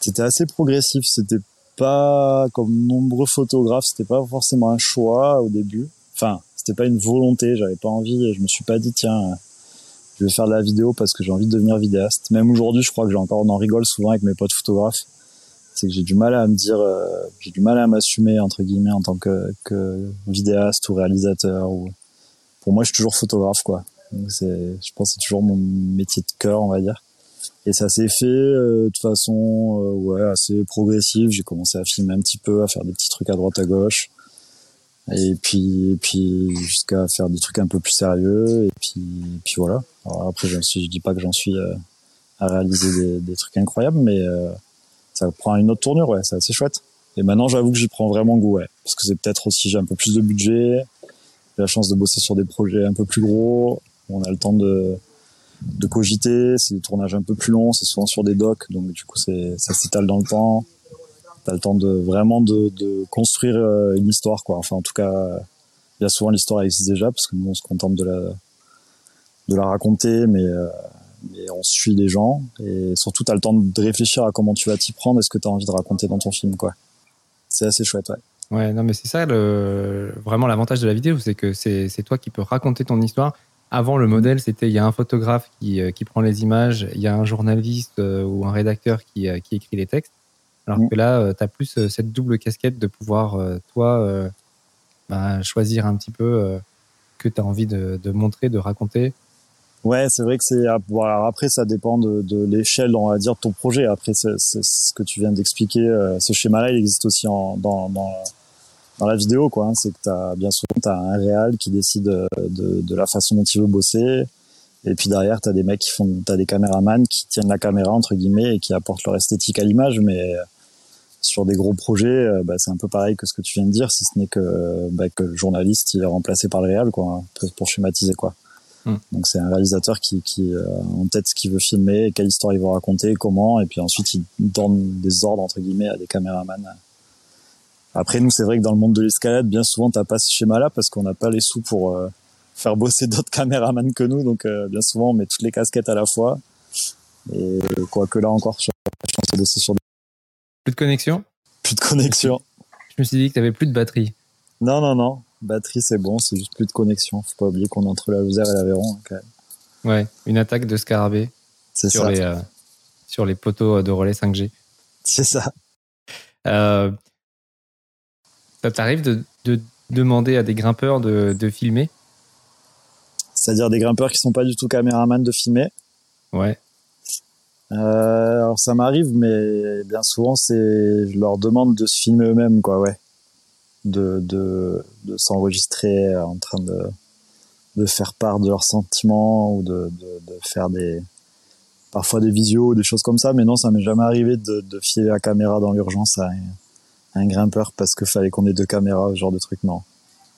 C'était assez progressif. C'était pas comme nombreux photographes, c'était pas forcément un choix au début. Enfin, c'était pas une volonté. J'avais pas envie. Je me suis pas dit tiens, je vais faire de la vidéo parce que j'ai envie de devenir vidéaste. Même aujourd'hui, je crois que j'ai encore en rigole souvent avec mes potes photographes. C'est que j'ai du mal à me dire, euh, j'ai du mal à m'assumer entre guillemets en tant que, que vidéaste ou réalisateur. Ou pour moi, je suis toujours photographe quoi. c'est, je pense, c'est toujours mon métier de cœur, on va dire. Et ça s'est fait euh, de façon euh, ouais assez progressive. J'ai commencé à filmer un petit peu, à faire des petits trucs à droite à gauche, et puis et puis jusqu'à faire des trucs un peu plus sérieux. Et puis puis voilà. Alors après, je je dis pas que j'en suis euh, à réaliser des, des, trucs incroyables, mais ça prend une autre tournure. Ouais, c'est assez chouette. Et maintenant, j'avoue que j'y prends vraiment goût, ouais, parce que c'est peut-être aussi j'ai un peu plus de budget, j'ai la chance de bosser sur des projets un peu plus gros. On a le temps de de cogiter. C'est des tournages un peu plus longs, c'est souvent sur des docks, donc du coup c'est ça s'étale dans le temps. T'as le temps de vraiment de, de construire euh, une histoire, quoi. Enfin en tout cas, a souvent l'histoire existe déjà parce que nous on se contente de la de la raconter, mais, euh, mais on suit les gens et surtout t'as le temps de réfléchir à comment tu vas t'y prendre et ce que t'as envie de raconter dans ton film, quoi. C'est assez chouette, ouais. Ouais, non, mais c'est ça le... vraiment l'avantage de la vidéo, c'est que c'est toi qui peux raconter ton histoire avant, le modèle, c'était il y a un photographe qui, euh, qui prend les images, il y a un journaliste euh, ou un rédacteur qui, euh, qui écrit les textes. Alors mm. que là, tu as plus cette double casquette de pouvoir, toi, bah, choisir un petit peu que tu as envie de, de, montrer, de raconter. Ouais, c'est vrai que c'est. Voilà, après, ça dépend de, l'échelle, on va dire, de ton projet. Après, c'est ce que tu viens d'expliquer. Ce schéma-là, il existe aussi dans, dans la vidéo, quoi. Hein, c'est que t'as bien souvent t'as un réal qui décide euh, de, la façon dont il veut bosser, et puis derrière t'as des mecs qui font, t'as des caméramans qui tiennent la caméra entre guillemets et qui apportent leur esthétique à l'image, mais sur des gros projets, bah, c'est un peu pareil que ce que tu viens de dire, si ce n'est que, bah, le journaliste il est remplacé par le réal, quoi, pour schématiser quoi. Hmm. Donc c'est un réalisateur qui, qui a en tête ce qu'il veut filmer, quelle histoire il veut raconter, comment, et puis ensuite il donne des ordres entre guillemets à des caméramans. Après nous c'est vrai que dans le monde de l'escalade, bien souvent t'as pas ce schéma-là parce qu'on n'a pas les sous pour euh, faire bosser d'autres caméramans que nous, donc euh, bien souvent on met toutes les casquettes à la fois. Et quoique là encore, la chance de bosser sur. Plus de connexion? Plus de connexion. Je me suis dit que t'avais plus de batterie. Non non non, Batterie, c'est bon, c'est juste plus de connexion. Faut pas oublier qu'on est entre la Lozère et l'Aveyron, quand même. Ouais, une attaque de scarabée. sur Les, euh, sur les poteaux de relais 5G. C'est ça. Euh, ça t'arrive de, de, demander à des grimpeurs de, de filmer? C'est-à-dire des grimpeurs qui sont pas du tout caméramans de filmer? Ouais. Euh, alors ça m'arrive, mais bien souvent c'est, je leur demande de se filmer eux-mêmes, quoi, ouais de, de, de s'enregistrer en train de, de faire part de leurs sentiments ou de, de, de faire des parfois des visios, des choses comme ça. Mais non, ça m'est jamais arrivé de, de filer la caméra dans l'urgence à, un grimpeur parce que fallait qu'on ait deux caméras, ce genre de truc. Non.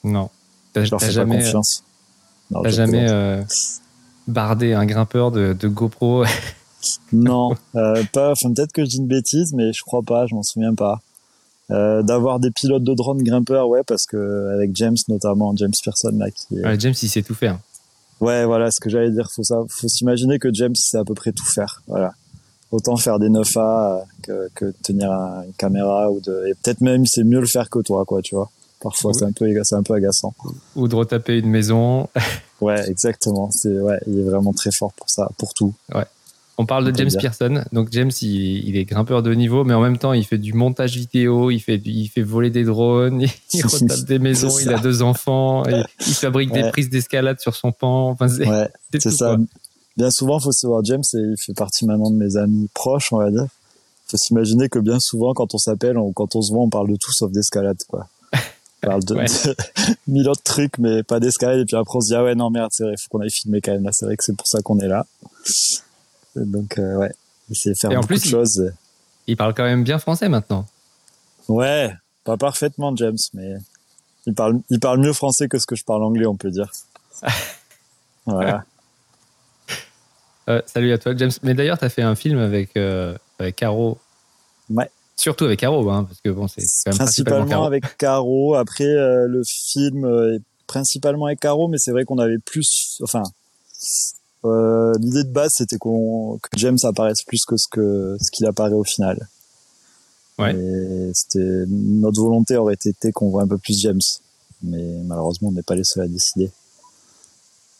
Non. T'as, je leur fais jamais, pas confiance. t'as jamais euh, bardé un grimpeur de, de GoPro? Non, euh, pas. Enfin, peut-être que je dis une bêtise, mais je crois pas. Je m'en souviens pas. Euh, d'avoir des pilotes de drone grimpeurs, ouais, parce que avec James notamment, James Pearson là, qui est... James il sait tout faire. Ouais, voilà, ce que j'allais dire, faut ça, faut s'imaginer que James sait à peu près tout faire, voilà. Autant faire des 9A que, que tenir une caméra ou de, et peut-être même c'est mieux le faire que toi, quoi, tu vois. Parfois c'est un peu, c'est un peu agaçant. Ou de retaper une maison. ouais, exactement. C'est ouais, il est vraiment très fort pour ça, pour tout. Ouais. On parle de James Pearson. Donc James, il, est grimpeur de haut niveau, mais en même temps, il fait du montage vidéo, il fait, il fait voler des drones, il retape des maisons, il a deux enfants, il fabrique des prises d'escalade sur son pan. Enfin, c'est ça. Bien souvent, il faut savoir, James, il fait partie maintenant de mes amis proches, on va dire. Il faut s'imaginer que bien souvent, quand on s'appelle ou quand on se voit, on parle de tout sauf d'escalade, quoi. On parle de, mille autres trucs, mais pas d'escalade. Et puis après, on se dit, ah ouais, non, merde, c'est vrai, il faut qu'on aille filmer quand même. C'est vrai que c'est pour ça qu'on est là. Donc, euh, ouais, il sait faire beaucoup de choses. Il, parle quand même bien français maintenant. Ouais, pas parfaitement, James, mais il parle, il parle mieux français que ce que je parle anglais, on peut dire. voilà. Euh, salut à toi, James. Mais d'ailleurs, tu as fait un film avec, euh, avec Caro. Ouais. Surtout avec Caro, hein, parce que bon, c'est quand même principalement, principalement avec Caro. Après, le film est principalement avec Caro, mais c'est vrai qu'on avait plus, enfin, euh, l'idée de base, c'était qu'on que James apparaisse plus que ce que ce qu'il apparaît au final. Ouais. C'était notre volonté aurait été qu'on voit un peu plus James, mais malheureusement, on n'est pas les seuls à décider.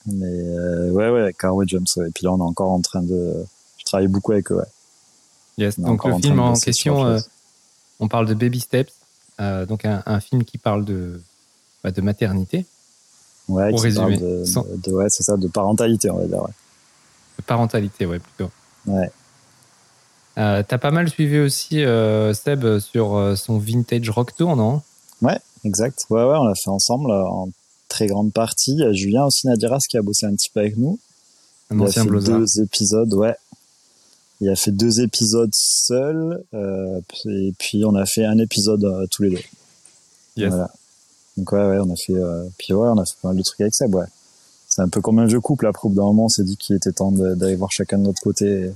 Mais euh, ouais, ouais, Caro et James. Et puis là, on est encore en train de. Je travaille beaucoup avec eux. Ouais. Yes. Donc le film en question, euh, on parle de Baby Steps, euh, donc un, un, film qui parle de bah, de maternité. Ouais, Parle de, ouais, c'est ça, de parentalité, on va dire. Ouais. De parentalité, ouais, plutôt. Ouais. Euh, T'as pas mal suivi aussi euh, Seb sur euh, son vintage rock tour, non? Ouais, exact. Ouais, ouais, on l'a fait ensemble euh, en très grande partie. Il y a Julien aussi Nadiras qui a bossé un petit peu avec nous. Un il ancien a fait deux épisodes, ouais. Il a fait deux épisodes seul, euh, et puis on a fait un épisode tous les deux. Yes. Voilà. Donc ouais, ouais, on a fait, euh, puis ouais, on a fait pas mal de trucs avec Seb, ouais. C'est un peu comme un jeu couple. Après, au bout d'un moment, on s'est dit qu'il était temps d'aller voir chacun de notre côté.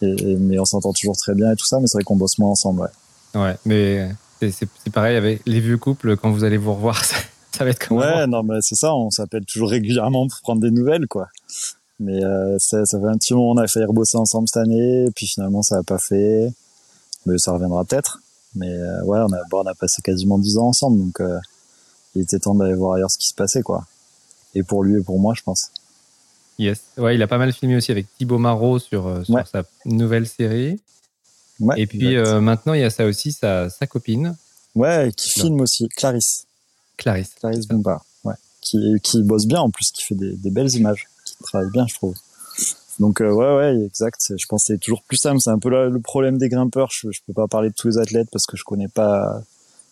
Et, mais on s'entend toujours très bien et tout ça, mais c'est vrai qu'on bosse moins ensemble, ouais. Ouais, mais c'est pareil avec les vieux couples, quand vous allez vous revoir, ça, va être comme Ouais, non, mais c'est ça, on s'appelle toujours régulièrement pour prendre des nouvelles, quoi. Mais euh, ça, ça fait un petit moment, on a failli rebosser ensemble cette année, puis finalement, ça n'a pas fait. Mais ça reviendra peut-être. Mais euh, ouais, on a, bon, on a passé quasiment 10 ans ensemble, donc euh, il était temps d'aller voir ailleurs ce qui se passait, quoi. Et pour lui et pour moi, je pense. Yes. Ouais, il a pas mal filmé aussi avec Thibaut Marot sur, euh, sa nouvelle série. Ouais, et puis maintenant, il y a ça aussi, sa, sa copine. Ouais, qui filme aussi, Clarisse. Clarisse. Clarisse Bombard, ouais. Qui, qui bosse bien en plus, qui fait des, des belles images, qui travaille bien, je trouve. Donc euh, ouais ouais exact. Je pense c'est toujours plus simple. C'est un peu le problème des grimpeurs. Je, je peux pas parler de tous les athlètes parce que je connais pas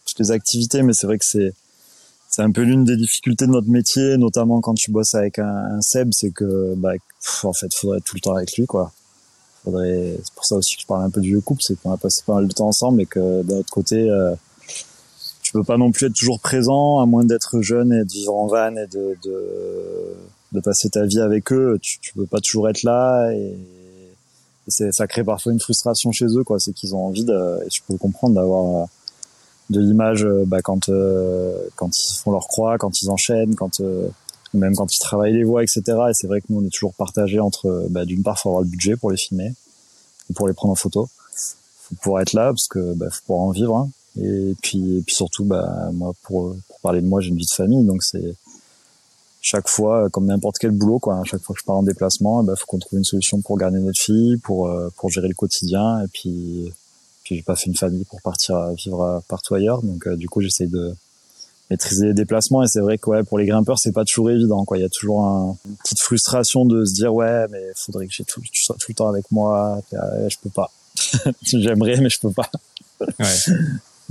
toutes les activités, mais c'est vrai que c'est c'est un peu l'une des difficultés de notre métier, notamment quand tu bosses avec un, un Seb, c'est que bah en fait faudrait être tout le temps avec lui quoi. faudrait, c'est pour ça aussi que je parle un peu du vieux couple, c'est qu'on a passé pas mal de temps ensemble et que d'un autre côté, euh, tu peux pas non plus être toujours présent, à moins d'être jeune et de vivre en van et de, de, de passer ta vie avec eux. Tu, tu peux pas toujours être là et, c'est, ça crée parfois une frustration chez eux, quoi. C'est qu'ils ont envie de, et je peux comprendre d'avoir de l'image, bah, quand, quand ils font leur croix, quand ils enchaînent, quand, même quand ils travaillent les voix, etc. Et c'est vrai que nous, on est toujours partagé entre, bah, d'une part, faut avoir le budget pour les filmer, pour les prendre en photo. Faut pouvoir être là parce que bah, faut pouvoir en vivre. Hein. Et puis, et puis surtout, bah, moi, pour, pour parler de moi, j'ai une vie de famille, donc c'est chaque fois, comme n'importe quel boulot, quoi. Chaque fois que je pars en déplacement, il bah, faut qu'on trouve une solution pour garder notre fille, pour euh, pour gérer le quotidien. Et puis, puis j'ai pas fait une famille pour partir vivre partout ailleurs, donc euh, du coup, j'essaye de maîtriser les déplacements et c'est vrai que ouais pour les grimpeurs c'est pas toujours évident quoi il y a toujours un, une petite frustration de se dire ouais mais faudrait que j'ai tout, tu sois tout le temps avec moi je peux pas j'aimerais mais je peux pas ouais.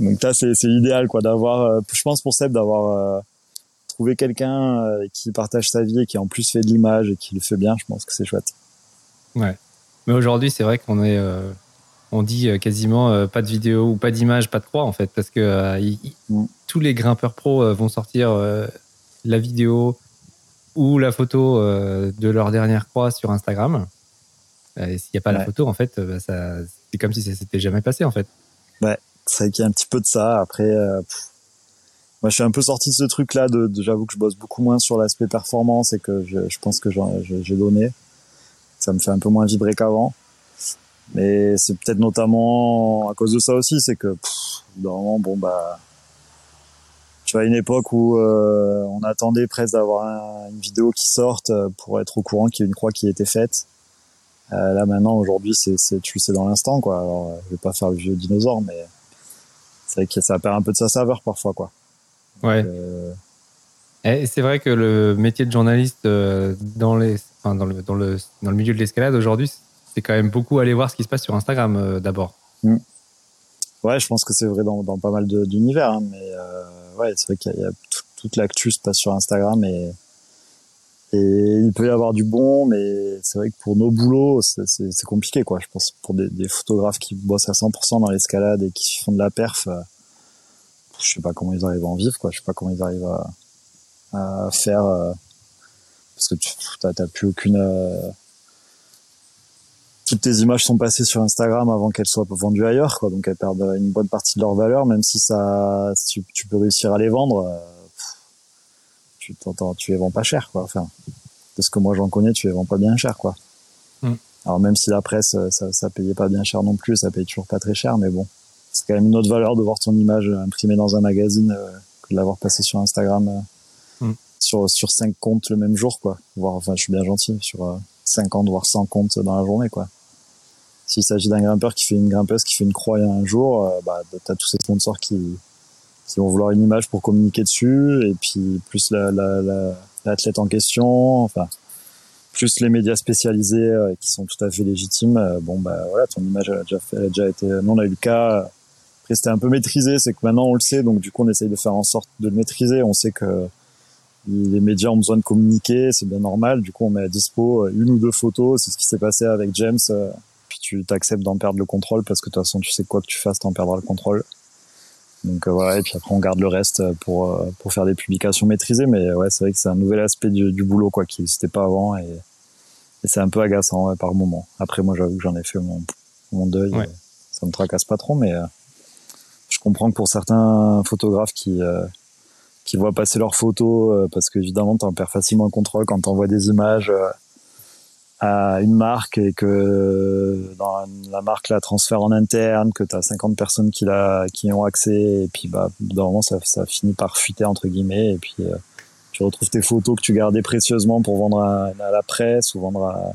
donc là c'est c'est idéal quoi d'avoir euh, je pense pour Seb d'avoir euh, trouvé quelqu'un euh, qui partage sa vie et qui en plus fait de l'image et qui le fait bien je pense que c'est chouette ouais mais aujourd'hui c'est vrai qu'on est on dit euh, quasiment euh, pas de vidéo ou pas d'image, pas de croix en fait, parce que euh, mm. tous les grimpeurs pros vont sortir la vidéo ou la photo de leur dernière croix sur Instagram. Et s'il n'y a pas la photo, en fait, bah, ça, c'est comme si ça s'était jamais passé en fait. Ouais, c'est vrai qu'il y a un petit peu de ça. Après, moi, je suis un peu sorti de ce truc-là. De, j'avoue que je bosse beaucoup moins sur l'aspect performance et que je, je pense que j'ai donné. Ça me fait un peu moins vibrer qu'avant. Mais c'est peut-être notamment à cause de ça aussi, c'est que normalement, bon bah, tu vois, une époque où euh, on attendait presque d'avoir une vidéo qui sorte euh, pour être au courant qu'il y a une croix qui a été faite. Euh, là maintenant, aujourd'hui, c'est, tu sais dans l'instant, quoi. Alors, euh, je vais pas faire le vieux dinosaure, mais c'est vrai que ça perd un peu de sa saveur parfois, quoi. Ouais. Et c'est vrai que le métier de journaliste dans les, enfin, dans le dans le dans le milieu de l'escalade aujourd'hui, c'est quand même beaucoup aller voir ce qui se passe sur Instagram euh, d'abord. Mm. Ouais, je pense que c'est vrai dans, dans, pas mal d'univers, hein, mais euh, ouais, c'est vrai qu'il y a, toute l'actu se passe sur Instagram et, et il peut y avoir du bon, mais c'est vrai que pour nos boulots, c'est compliqué, quoi. Je pense pour des, des, photographes qui bossent à 100% dans l'escalade et qui font de la perf, euh, je sais pas comment ils arrivent à en vivre, quoi. Je sais pas comment ils arrivent à, à faire, euh, parce que tu t'as plus aucune toutes tes images sont passées sur Instagram avant qu'elles soient vendues ailleurs, quoi. Donc elles perdent une bonne partie de leur valeur, même si ça, tu, tu peux réussir à les vendre, euh, tu t'entends, tu les vends pas cher, quoi. Enfin, parce que moi j'en connais, tu les vends pas bien cher, quoi. Mm. Alors même si la presse, euh, ça, ça payait pas bien cher non plus, ça paye toujours pas très cher, mais bon, c'est quand même une autre valeur de voir ton image imprimée dans un magazine euh, que de l'avoir passée sur Instagram. Mm. Sur, sur cinq comptes le même jour, quoi. Voire, enfin, je suis bien gentil, sur 50 voire 100 comptes dans la journée, quoi. S'il s'agit d'un grimpeur qui fait une grimpeuse qui fait une croix un jour, euh, bah, t'as tous ces sponsors qui, qui vont vouloir une image pour communiquer dessus, et puis plus la, la, l'athlète en question, enfin, plus les médias spécialisés euh, qui sont tout à fait légitimes. Euh, bon, bah voilà, ton image elle a déjà, fait, elle a déjà été. Non, on a eu le cas. Après, c'était un peu maîtrisé, c'est que maintenant on le sait, donc du coup on essaye de faire en sorte de le maîtriser. On sait que les médias ont besoin de communiquer, c'est bien normal. Du coup, on met à dispo une ou deux photos. C'est ce qui s'est passé avec James tu t'acceptes d'en perdre le contrôle parce que de toute façon, tu sais quoi que tu fasses, t'en perdras le contrôle. Donc euh, voilà, et puis après on garde le reste pour euh, pour faire des publications maîtrisées. Mais ouais, c'est vrai que c'est un nouvel aspect du, du boulot quoi qui n'existait pas avant et, et c'est un peu agaçant ouais, par moment. Après moi j'avoue que j'en ai fait mon mon deuil. Ça me tracasse pas trop, mais euh, comprends que pour certains photographes qui qui voient passer leurs photos parce qu'évidemment t'en perds facilement le contrôle quand t'envoies des images à une marque et que dans la marque la transfère en interne, que tu as 50 personnes qui, la, qui ont accès, et puis bah, normalement ça, ça finit par fuiter entre guillemets, et puis euh, tu retrouves tes photos que tu gardais précieusement pour vendre à, la presse ou vendre à,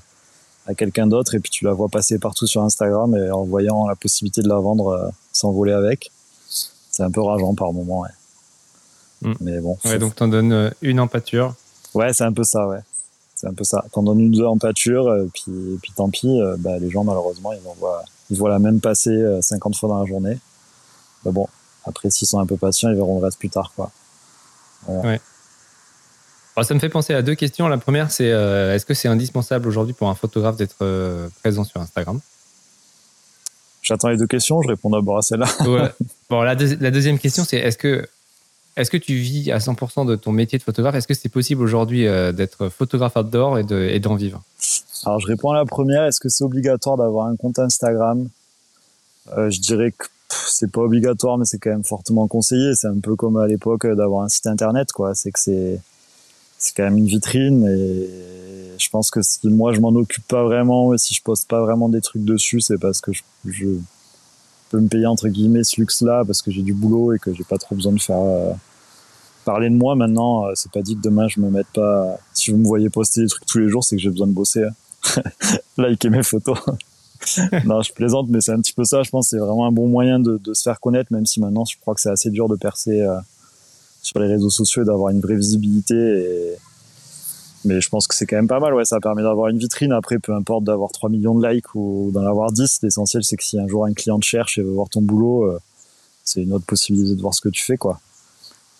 à quelqu'un d'autre, et puis tu la vois passer partout sur Instagram, et en voyant la possibilité de la vendre, euh, s'envoler avec, c'est un peu rageant par moment. Ouais. Mm. Mais bon. Ouais, donc t'en donnes euh, une en pâture. Ouais, c'est un peu ça, ouais c'est un peu ça. T'en donnes une deux en pâture, euh, puis, puis tant pis, euh, bah, les gens malheureusement ils voient, ils voient la même passer 50 euh, fois dans la journée. Mais bon, après s'ils sont un peu patients, ils verront le reste plus tard, quoi. Ouais. Alors, ça me fait penser à deux questions. La première, c'est euh, est-ce que c'est indispensable aujourd'hui pour un photographe d'être euh, présent sur Instagram? J'attends les deux questions, je réponds d'abord à celle-là. Bon, la, la, deuxième question, c'est est-ce que, est que tu vis à 100% de ton métier de photographe? Est-ce que c'est possible aujourd'hui euh, d'être photographe outdoor et d'en vivre? Alors, je réponds à la première. Est-ce que c'est obligatoire d'avoir un compte Instagram? Je dirais que c'est pas obligatoire, mais c'est quand même fortement conseillé. C'est un peu comme à l'époque d'avoir un site internet, quoi. C'est que c'est c'est quand même une vitrine et je pense que si moi je m'en occupe pas vraiment et si je poste pas vraiment des trucs dessus, c'est parce que je, peux me payer entre guillemets ce luxe-là parce que j'ai du boulot et que j'ai pas trop besoin de faire euh, parler de moi maintenant. Euh, c'est pas dit que demain je me mette pas. Si vous me voyez poster des trucs tous les jours, c'est que j'ai besoin de bosser. Hein. Liker mes photos. non, je plaisante, mais c'est un petit peu ça. Je pense c'est vraiment un bon moyen de, de, se faire connaître, même si maintenant je crois que c'est assez dur de percer. Euh, sur les réseaux sociaux et d'avoir une vraie visibilité. Et... Mais je pense que c'est quand même pas mal. Ouais, ça permet d'avoir une vitrine. Après, peu importe d'avoir 3 millions de likes ou d'en avoir 10. L'essentiel, c'est que si un jour un client te cherche et veut voir ton boulot, euh, c'est une autre possibilité de voir ce que tu fais, quoi.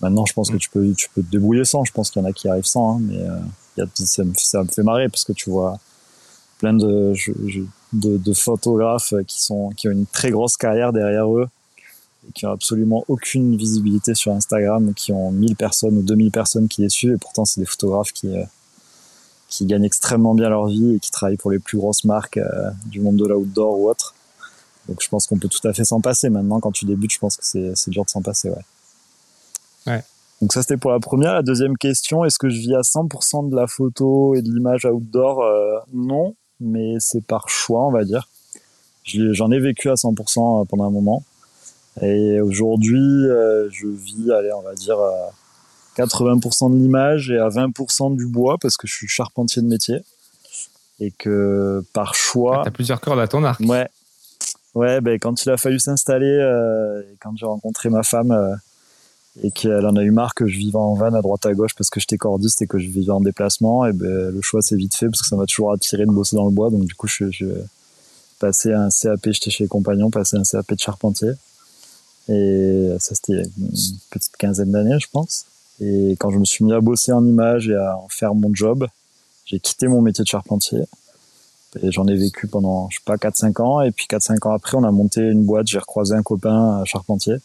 Maintenant, je pense que mm. tu peux, tu peux te débrouiller sans. Je pense qu'il y en a qui arrivent sans, hein, mais euh, y a, ça, me, ça, me, fait marrer parce que tu vois plein de, de, de, photographes qui sont, qui ont une très grosse carrière derrière eux qui ont absolument aucune visibilité sur Instagram, qui ont 1000 personnes ou 2000 personnes qui les suivent, et pourtant c'est des photographes qui, euh, qui gagnent extrêmement bien leur vie et qui travaillent pour les plus grosses marques euh, du monde de l'outdoor ou autre. Donc je pense qu'on peut tout à fait s'en passer. Maintenant, quand tu débutes, je pense que c'est dur de s'en passer, ouais. Ouais. Donc ça c'était pour la première. La deuxième question, est-ce que je vis à 100% de la photo et de l'image outdoor? Euh, Non, mais c'est par choix, on va dire. J'en ai vécu à 100% pendant un moment. Et aujourd'hui, euh, je vis, allez, on va dire, à 80% de l'image et à 20% du bois parce que je suis charpentier de métier. Et que par choix. T'as plusieurs cordes à ton arc. Ouais. Ouais, ben, quand il a fallu s'installer, euh, quand j'ai rencontré ma femme, euh, et qu'elle en a eu marre que je vivais en van à droite à gauche parce que j'étais cordiste et que je vivais en déplacement, et ben, le choix s'est vite fait parce que ça m'a toujours attiré de bosser dans le bois. Donc, du coup, je, je passé un CAP, j'étais chez les compagnons, passé un CAP de charpentier. Et ça, c'était une petite quinzaine d'années, je pense. Et quand je me suis mis à bosser en image et à en faire mon job, j'ai quitté mon métier de charpentier. Et j'en ai vécu pendant, je sais pas, 4-5 ans. Et puis 4-5 ans après, on a monté une boîte. J'ai recroisé un copain charpentier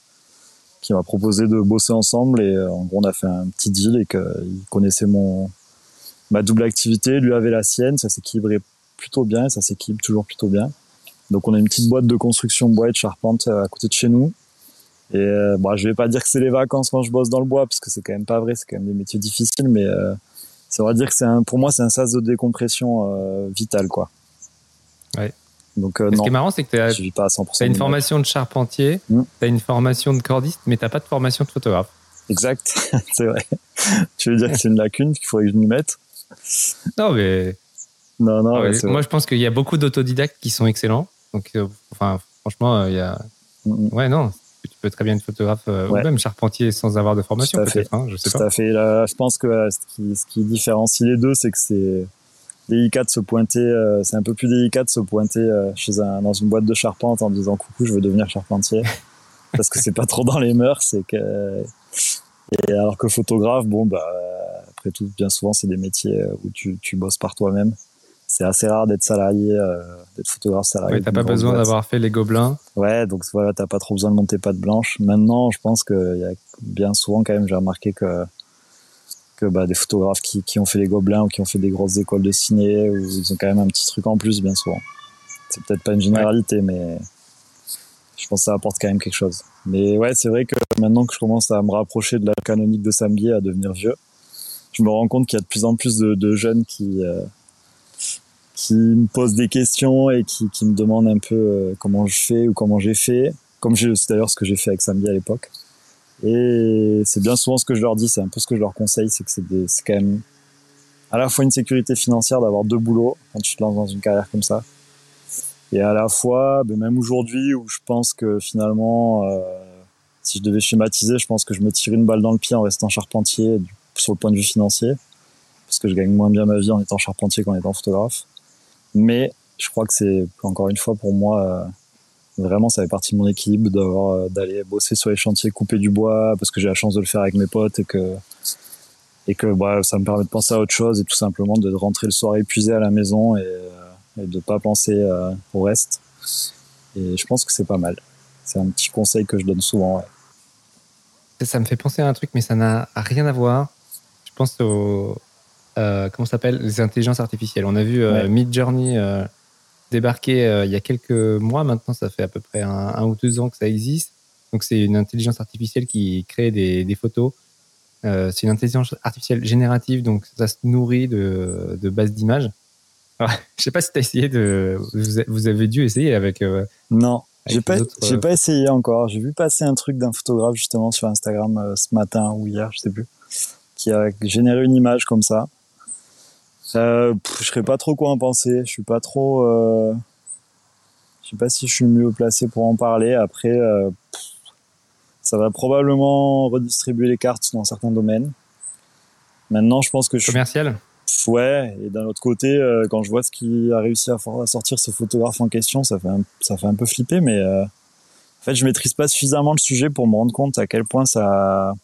qui m'a proposé de bosser ensemble. Et euh, en gros, on a fait un petit deal et qu'il connaissait mon, ma double activité. Lui avait la sienne. Ça s'équilibrait plutôt bien. Ça s'équilibre toujours plutôt bien. Donc, on a une petite boîte de construction bois et de charpente euh, à côté de chez nous. Et euh, bon, je vais pas dire que c'est les vacances quand je bosse dans le bois, parce que c'est quand même pas vrai, c'est quand même des métiers difficiles, mais euh, ça va dire que c'est un, pour moi, c'est un sas de décompression euh, vital, quoi. Ouais. Donc, euh, Ce qui est marrant, c'est que tu as, une formation de charpentier, hmm. tu as une formation de cordiste, mais tu pas de formation de photographe. Exact, c'est vrai. tu veux dire que c'est une lacune qu'il faudrait que je m'y mette? Non, mais. Non, non. moi, je pense qu'il y a beaucoup d'autodidactes qui sont excellents. Donc, enfin, franchement, il y a. Hmm, hmm. Ouais, non, tu peux très bien être photographe euh, ou même charpentier sans avoir de formation peut-être. Hein, je sais Tout à fait. je pense que euh, ce, qui, ce qui différencie les deux, c'est que c'est délicat de se pointer. Euh, c'est un peu plus délicat de se pointer chez un, dans une boîte de charpente en disant coucou, je veux devenir charpentier, parce que c'est pas trop dans les mœurs. C'est que et alors que photographe, bon bah après tout, bien souvent c'est des métiers où tu, tu bosses par toi-même c'est assez rare d'être salarié, euh, d'être photographe salarié. Ouais, t'as pas besoin d'avoir fait les gobelins. Ouais, donc voilà, t'as pas trop besoin de monter patte blanche. Maintenant, je pense que y a bien souvent quand même, j'ai remarqué que que bah, des photographes qui, qui ont fait les gobelins ou qui ont fait des grosses écoles de ciné, où ils ont quand même un petit truc en plus, bien souvent. C'est peut-être pas une généralité, mais je pense que ça apporte quand même quelque chose. Mais ouais, c'est vrai que maintenant que je commence à me rapprocher de la canonique de Sambier, à devenir vieux, je me rends compte qu'il y a de plus en plus de, de jeunes qui, euh, qui me posent des questions et qui, qui me demandent un peu euh, comment je fais ou comment j'ai fait, comme j'ai d'ailleurs ce que j'ai fait avec Sambi à l'époque. Et c'est bien souvent ce que je leur dis, c'est un peu ce que je leur conseille, c'est que c'est quand même à la fois une sécurité financière d'avoir deux boulots quand tu te lances dans une carrière comme ça. Et à la fois, ben même aujourd'hui où je pense que finalement, euh, si je devais schématiser, je pense que je me tire une balle dans le pied en restant charpentier sur le point de vue financier, parce que je gagne moins bien ma vie en étant charpentier qu'en étant photographe. Mais je crois que c'est encore une fois pour moi euh, vraiment ça fait partie de mon équilibre d'avoir euh, d'aller bosser sur les chantiers, couper du bois parce que j'ai la chance de le faire avec mes potes et que et que bah, ça me permet de penser à autre chose et tout simplement de rentrer le soir épuisé à la maison et, et de pas penser au reste. Et je pense que c'est pas mal. C'est un petit conseil que je donne souvent. Ça me fait penser à un truc, mais ça n'a rien à voir. Je pense au. Euh, comment ça s'appelle Les intelligences artificielles. On a vu euh, Mid Journey euh, débarquer il y a quelques mois maintenant. Ça fait à peu près un, ou deux ans que ça existe. Donc, c'est une intelligence artificielle qui crée des, des photos. c'est une intelligence artificielle générative, donc ça se nourrit de, de bases d'images. Je sais pas si tu as essayé de. Vous avez dû essayer avec. non, j'ai pas, j'ai pas essayé encore. J'ai vu passer un truc d'un photographe justement sur Instagram euh, ce matin ou hier, je sais plus, qui a généré une image comme ça. Euh, je serais pas trop quoi en penser. Je suis pas trop. Euh... Je sais pas si je suis mieux placé pour en parler. Après, euh, ça va probablement redistribuer les cartes dans certains domaines. Maintenant, je pense que je commercial? Ouais, et d'un autre côté, euh, quand je vois ce qui a réussi à, sortir ce photographe en question, ça fait un, ça fait un peu flipper, mais en fait, je maîtrise pas suffisamment le sujet pour me rendre compte à quel point ça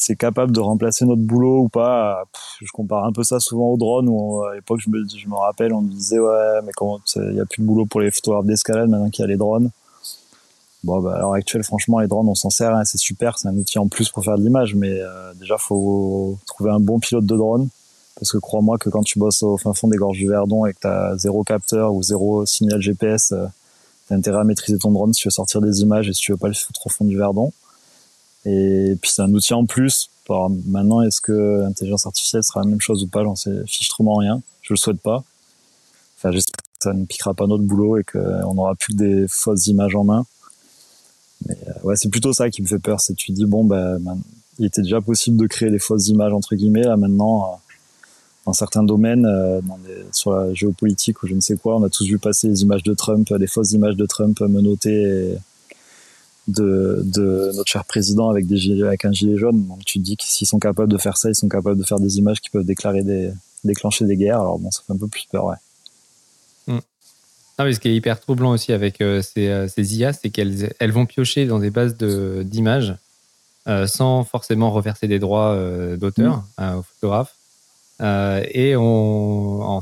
c'est capable de remplacer notre boulot ou pas. je compare un peu ça souvent au drone où à l'époque je me, je me rappelle, on me disait ouais, mais comment il y a plus de boulot pour les photographes d'escalade maintenant qu'il y a les drones. Bon, bah, à l'heure actuelle, franchement, les drones, on s'en sert, hein, c'est super, c'est un outil en plus pour faire de l'image, mais euh, déjà, faut trouver un bon pilote de drone parce que crois-moi que quand tu bosses au fin fond des gorges du Verdon et que tu as zéro capteur ou zéro signal GPS, euh, tu as intérêt à maîtriser ton drone si tu veux sortir des images et si tu veux pas le foutre au fond du Verdon. Et puis c'est un outil en plus. Alors, maintenant, est-ce que l'intelligence artificielle sera la même chose ou pas? J'en sais fichtrement rien. Je le souhaite pas. Enfin, j'espère que ça ne piquera pas notre boulot et qu'on n'aura plus que des fausses images en main. Mais euh, ouais, c'est plutôt ça qui me fait peur. C'est tu dis bon, ben, il était déjà possible de créer des fausses images entre guillemets. Là maintenant, euh, dans certains domaines, euh, sur la géopolitique ou je ne sais quoi, on a tous vu passer les images de Trump, des fausses images de Trump menottées de, de notre cher président avec des gilets, avec un gilet jaune. Donc tu te dis que s'ils sont capables de faire ça, ils sont capables de faire des images qui peuvent déclarer des, déclencher des guerres. Alors bon, ça fait un peu plus peur, ouais. Mm. Non, mais ce qui est hyper troublant aussi avec euh, ces, euh, ces, IA, c'est qu'elles elles vont piocher dans des bases d'images sans forcément reverser des droits d'auteur mm. aux photographes. Euh, et on, en,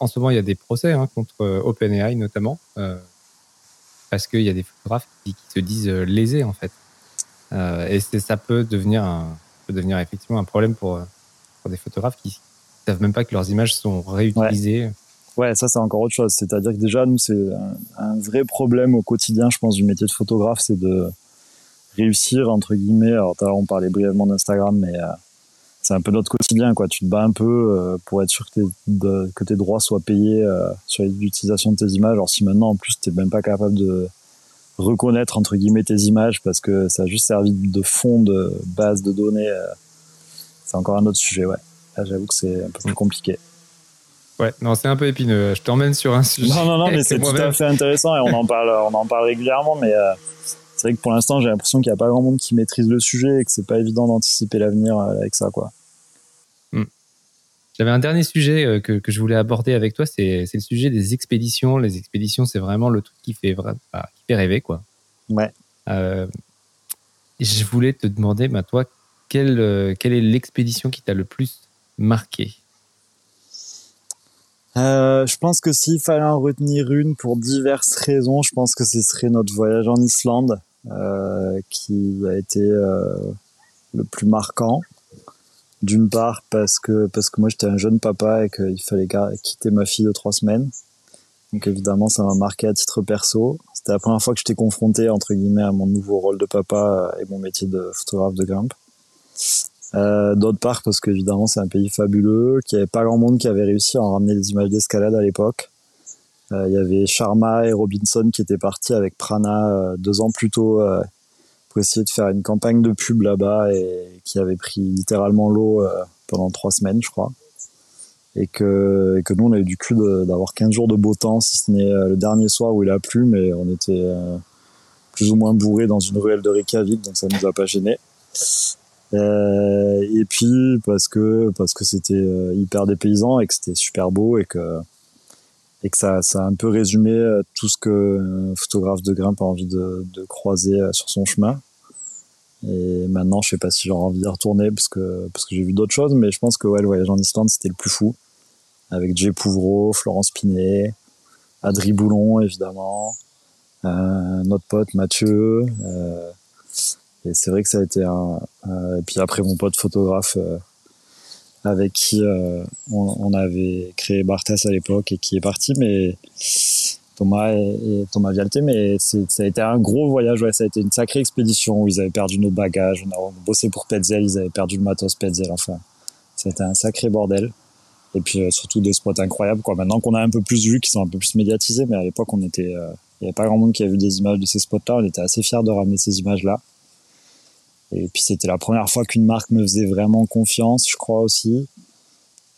en, ce moment, il y a des procès hein, contre euh, OpenAI notamment, euh, parce qu'il y a des photographes qui, se disent lésés en fait. et ça peut devenir, effectivement un problème pour, pour des photographes qui ne savent même pas que leurs images sont réutilisées. Ouais. ça c'est encore autre chose. C'est-à-dire que déjà, nous, c'est un, vrai problème au quotidien, je pense, du métier de photographe, c'est de réussir, entre guillemets, alors on parlait brièvement d'Instagram, mais c'est un peu notre quotidien quoi tu te bats un peu euh, pour être sûr que, que tes droits soient payés euh, sur l'utilisation de tes images alors si maintenant en plus t'es même pas capable de reconnaître entre guillemets tes images parce que ça a juste servi de fond de base de données euh, c'est encore un autre sujet ouais là j'avoue que c'est un peu plus compliqué Ouais, non, c'est un peu épineux. Je t'emmène sur un sujet. Non, non, non, mais c'est tout à fait intéressant et on en parle, on en parle régulièrement, mais c'est vrai que pour l'instant, j'ai l'impression qu'il n'y a pas grand monde qui maîtrise le sujet et que c'est pas évident d'anticiper l'avenir avec ça, quoi. J'avais un dernier sujet euh, que, que, je voulais aborder avec toi, c'est le sujet des expéditions. Les expéditions, c'est vraiment le truc qui fait, bah, qui fait rêver, quoi. Ouais. Euh, je voulais te demander, bah, toi, quelle, euh, quelle est l'expédition qui t'a le plus marqué? Euh, je pense que s'il fallait en retenir une pour diverses raisons, je pense que ce serait notre voyage en Islande euh, qui a été euh, le plus marquant. D'une part parce que parce que moi j'étais un jeune papa et qu'il fallait quitter ma fille de trois semaines. Donc évidemment ça m'a marqué à titre perso. C'était la première fois que j'étais confronté entre guillemets à mon nouveau rôle de papa et mon métier de photographe de grimpe. Euh, D'autre part parce qu'évidemment c'est un pays fabuleux, qu'il n'y avait pas grand monde qui avait réussi à en ramener des images d'escalade à l'époque. Euh, il y avait Sharma et Robinson qui étaient partis avec Prana euh, deux ans plus tôt euh, pour essayer de faire une campagne de pub là-bas et qui avait pris littéralement l'eau pendant trois semaines, je crois. Et que, et que nous, on a eu du cul d'avoir 15 jours de beau temps, si ce n'est le dernier soir où il a plu, mais on était plus ou moins bourrés dans une ruelle de Reykjavik, donc ça nous a pas gêné. et puis parce que parce que c'était hyper dépaysant et que c'était super beau et que et que ça, ça a un peu résumé tout ce que un photographe de grimpe a envie de, de croiser sur son chemin. Et maintenant, je sais pas si j'aurais envie de retourner parce que, parce que j'ai vu d'autres choses, mais je pense que ouais, le voyage en Islande, c'était le plus fou. Avec Jay Pouvreau, Florence Pinet, Adri Boulon, évidemment, euh, notre pote Mathieu. Euh, et c'est vrai que ça a été un. et puis après, mon pote photographe euh, avec qui euh, on, on, avait créé Barthès à l'époque et qui est parti, mais Thomas et, Thomas Vialté, mais ça a été un gros voyage, ouais, ça a été une sacrée expédition où ils avaient perdu nos bagages, on a bossé pour Petzel, ils avaient perdu le matos Petzel, enfin, c'était un sacré bordel. Et puis euh, surtout des spots incroyables, quoi. Maintenant qu'on a un peu plus vu, qui sont un peu plus médiatisés, mais à l'époque, on était, euh, il n'y avait pas grand monde qui a vu des images de ces spots-là, on était assez fiers de ramener ces images-là. Et puis c'était la première fois qu'une marque me faisait vraiment confiance, je crois aussi.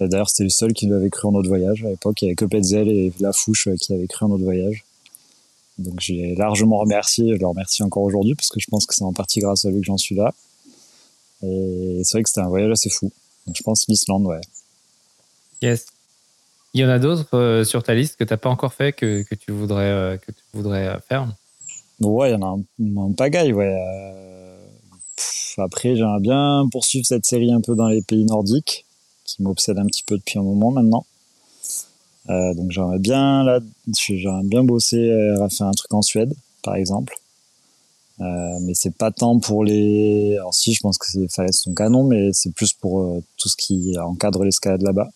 D'ailleurs, c'était le seul qui lui avait cru en notre voyage. À l'époque, il n'y avait que Petzel et Lafouche euh, qui avaient cru en notre voyage. Donc j'ai largement remercié, je le remercie encore aujourd'hui parce que je pense que c'est en partie grâce à lui que j'en suis là. Et c'est vrai que c'était un voyage assez fou. Donc je pense l'Islande, ouais. Yes. Il y en a d'autres euh, sur ta liste que tu n'as pas encore fait que, que tu voudrais, euh, que tu voudrais faire? Ouais, il y en a un, un pagaille, ouais. Après, j'aimerais bien poursuivre cette série un peu dans les pays nordiques qui m'obsède un petit peu depuis un moment maintenant. Euh, donc j'aimerais bien là, j'aimerais bien bosser à faire un truc en Suède, par exemple. Euh, mais c'est pas tant pour les. Alors si, je pense que c'est falaises sont canon, mais c'est plus pour euh, tout ce qui encadre l'escalade là-bas.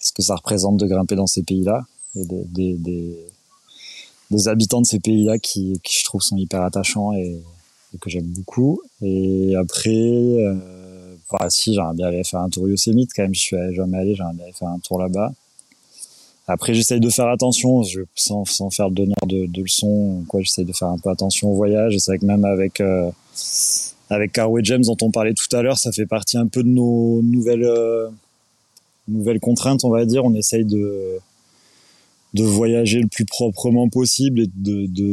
Ce que ça représente de grimper dans ces pays-là et des, des, des, habitants de ces pays-là qui, qui je trouve sont hyper attachants et que j'aime beaucoup. Et après. Euh, Enfin, si, j'aimerais bien aller faire un tour Yosemite quand même. Je suis jamais allé, j'aimerais bien aller faire un tour là-bas. Après, j'essaye de faire attention, je, sans, sans faire le donneur de, de leçons, quoi. J'essaye de faire un peu attention au voyage. C'est vrai que même avec euh, avec Caro et James dont on parlait tout à l'heure, ça fait partie un peu de nos nouvelles euh, nouvelles contraintes, on va dire. On essaye de de voyager le plus proprement possible et de, de,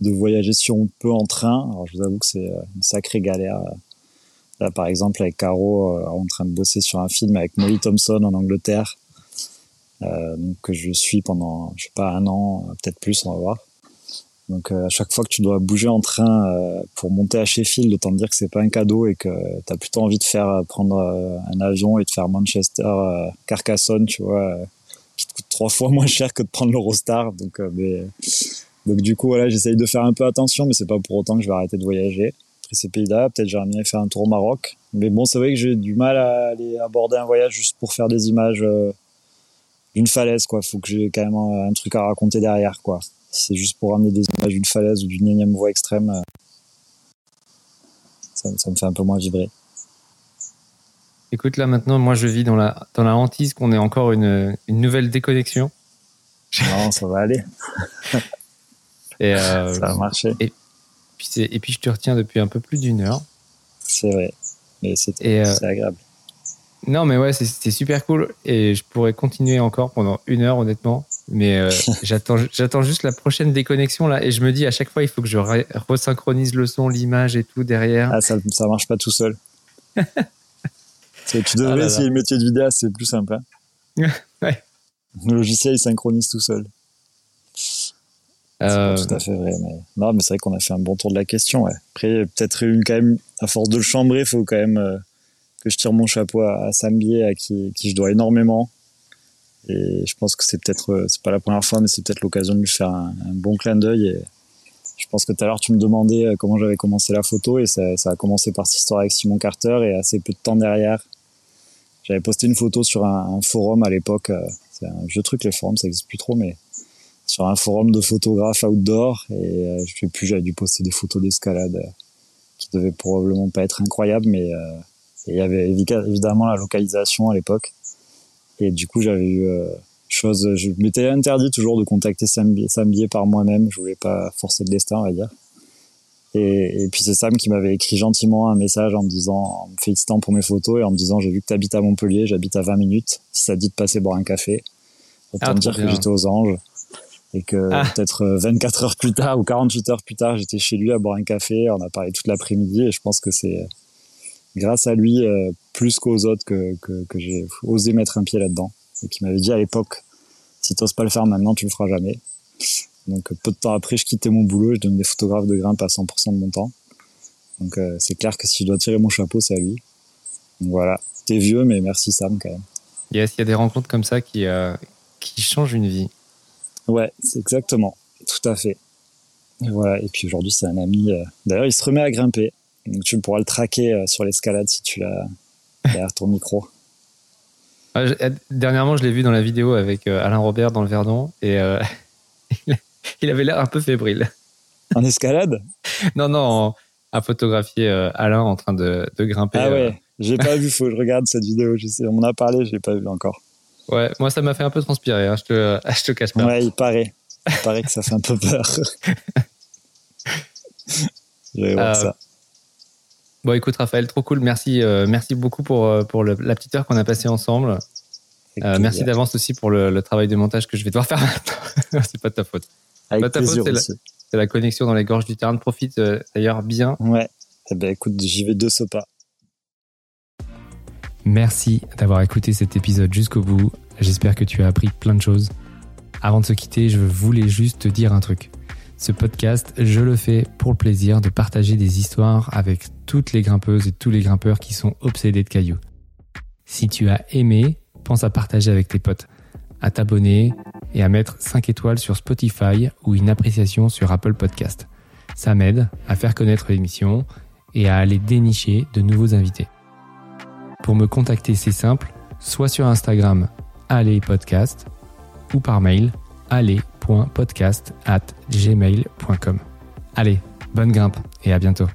de voyager si on peut en train. Alors, je vous avoue que c'est une sacrée galère Là, par exemple, avec Caro, euh, en train de bosser sur un film avec Molly Thompson en Angleterre, euh, donc, que je suis pendant, je sais pas, un an, peut-être plus, on va voir. Donc euh, à chaque fois que tu dois bouger en train euh, pour monter à Sheffield, autant te dire que c'est pas un cadeau et que tu as plutôt envie de faire prendre un avion et de faire Manchester Carcassonne, tu vois, qui te coûte trois fois moins cher que de prendre l'Eurostar. Donc mais, donc du coup voilà, j'essaye de faire un peu attention, mais c'est pas pour autant que je vais arrêter de voyager ces pays-là. Peut-être j'aimerais bien faire un tour au Maroc. Mais bon, c'est vrai que j'ai du mal à aller aborder un voyage juste pour faire des images euh, d'une falaise, quoi. Faut que j'ai quand même un, truc à raconter derrière, quoi. Si c'est juste pour ramener des images d'une falaise ou d'une énième voie extrême, euh, ça, me fait un peu moins vibrer. Écoute, là maintenant, moi je vis dans la, dans la hantise qu'on ait encore une, une nouvelle déconnexion. Non, ça va aller. Et euh, ça va marcher et puis je te retiens depuis un peu plus d'une heure. C'est vrai, mais c'est euh, agréable. Non, mais ouais, c'est super cool et je pourrais continuer encore pendant une heure, honnêtement. Mais euh, j'attends, j'attends juste la prochaine déconnexion là et je me dis à chaque fois il faut que je resynchronise le son, l'image et tout derrière. Ah, ça, ça marche pas tout seul. tu devrais ah essayer le métier de vidéo, c'est plus simple. Hein. ouais. Le logiciel il synchronise tout seul. Euh... tout à fait vrai. Mais... Non, mais c'est vrai qu'on a fait un bon tour de la question. Ouais. Après, peut-être une quand même, à force de le chambrer, il faut quand même euh, que je tire mon chapeau à, Sam Bier, à qui, qui, je dois énormément. Et je pense que c'est peut-être, euh, c'est pas la première fois, mais c'est peut-être l'occasion de lui faire un, bon clin d'œil. Et je pense que tout à l'heure, tu me demandais comment j'avais commencé la photo, et ça, ça, a commencé par cette histoire avec Simon Carter, et assez peu de temps derrière, j'avais posté une photo sur un, forum à l'époque. C'est un vieux truc, les forums, ça existe plus trop, mais sur un forum de photographes outdoor et euh, je sais plus j'avais dû poster des photos d'escalade euh, qui devaient probablement pas être incroyables mais euh, il y avait évidemment la localisation à l'époque et du coup j'avais eu chose je m'étais interdit toujours de contacter Sam par moi-même je voulais pas forcer le destin on va dire et, et puis c'est Sam qui m'avait écrit gentiment un message en me disant en me félicitant pour mes photos et en me disant j'ai vu que tu habites à Montpellier j'habite à 20 minutes si ça te dit de passer boire un café autant ah, me dire que j'étais aux anges et que ah. peut-être 24 euh, heures plus tard ou 48 heures plus tard, j'étais chez lui à boire un café, on a parlé toute l'après-midi et je pense que c'est euh, grâce à lui euh, plus qu'aux autres que, que, que j'ai osé mettre un pied là-dedans et qui m'avait dit à l'époque si t'oses pas le faire maintenant, tu le feras jamais. Donc peu de temps après, je quittais mon boulot, je devenais photographe de grimpe à 100% de mon temps. Donc c'est clair que si je dois tirer mon chapeau, c'est à lui. Donc voilà, t'es vieux, mais merci Sam quand même. Yes, il y a des rencontres comme ça qui, qui changent une vie. Ouais, c'est exactement, tout à fait. Et voilà, et puis aujourd'hui c'est un ami. D'ailleurs, il se remet à grimper. Donc tu pourras le traquer sur l'escalade si tu l'as derrière ton micro. Ah, euh, dernièrement, je l'ai vu dans la vidéo avec euh, Alain Robert dans le Verdon et euh, il avait l'air un peu fébrile. En escalade? Non, non, à photographier Alain en train de, grimper. Ah ouais, j'ai pas vu, faut que je regarde cette vidéo. Je sais, on m'en a parlé, je l'ai pas vu encore. Ouais, moi ça m'a fait un peu transpirer, hein, je, te, je te cache pas. Ouais, il paraît. Il paraît que ça fait un peu peur. je vais voir ça. Bon, écoute, Raphaël, trop cool. Merci, euh, merci beaucoup pour, euh, pour la petite heure qu'on a passée ensemble. Euh, merci d'avance aussi pour le, travail de montage que je vais devoir faire maintenant. c'est pas de ta faute. Avec faute, c'est la, connexion dans les gorges du terrain. Profite d'ailleurs bien. Ouais. Eh ben, écoute, j'y vais de ce pas. Merci d'avoir écouté cet épisode jusqu'au bout. J'espère que tu as appris plein de choses. Avant de se quitter, je voulais juste te dire un truc. Ce podcast, je le fais pour le plaisir de partager des histoires avec toutes les grimpeuses et tous les grimpeurs qui sont obsédés de cailloux. Si tu as aimé, pense à partager avec tes potes, à t'abonner et à mettre 5 étoiles sur Spotify ou une appréciation sur Apple Podcast. Ça m'aide à faire connaître l'émission et à aller dénicher de nouveaux invités. Pour me contacter, c'est simple, soit sur Instagram, allez podcast, ou par mail, allez podcast at gmail.com. Allez, bonne grimpe et à bientôt.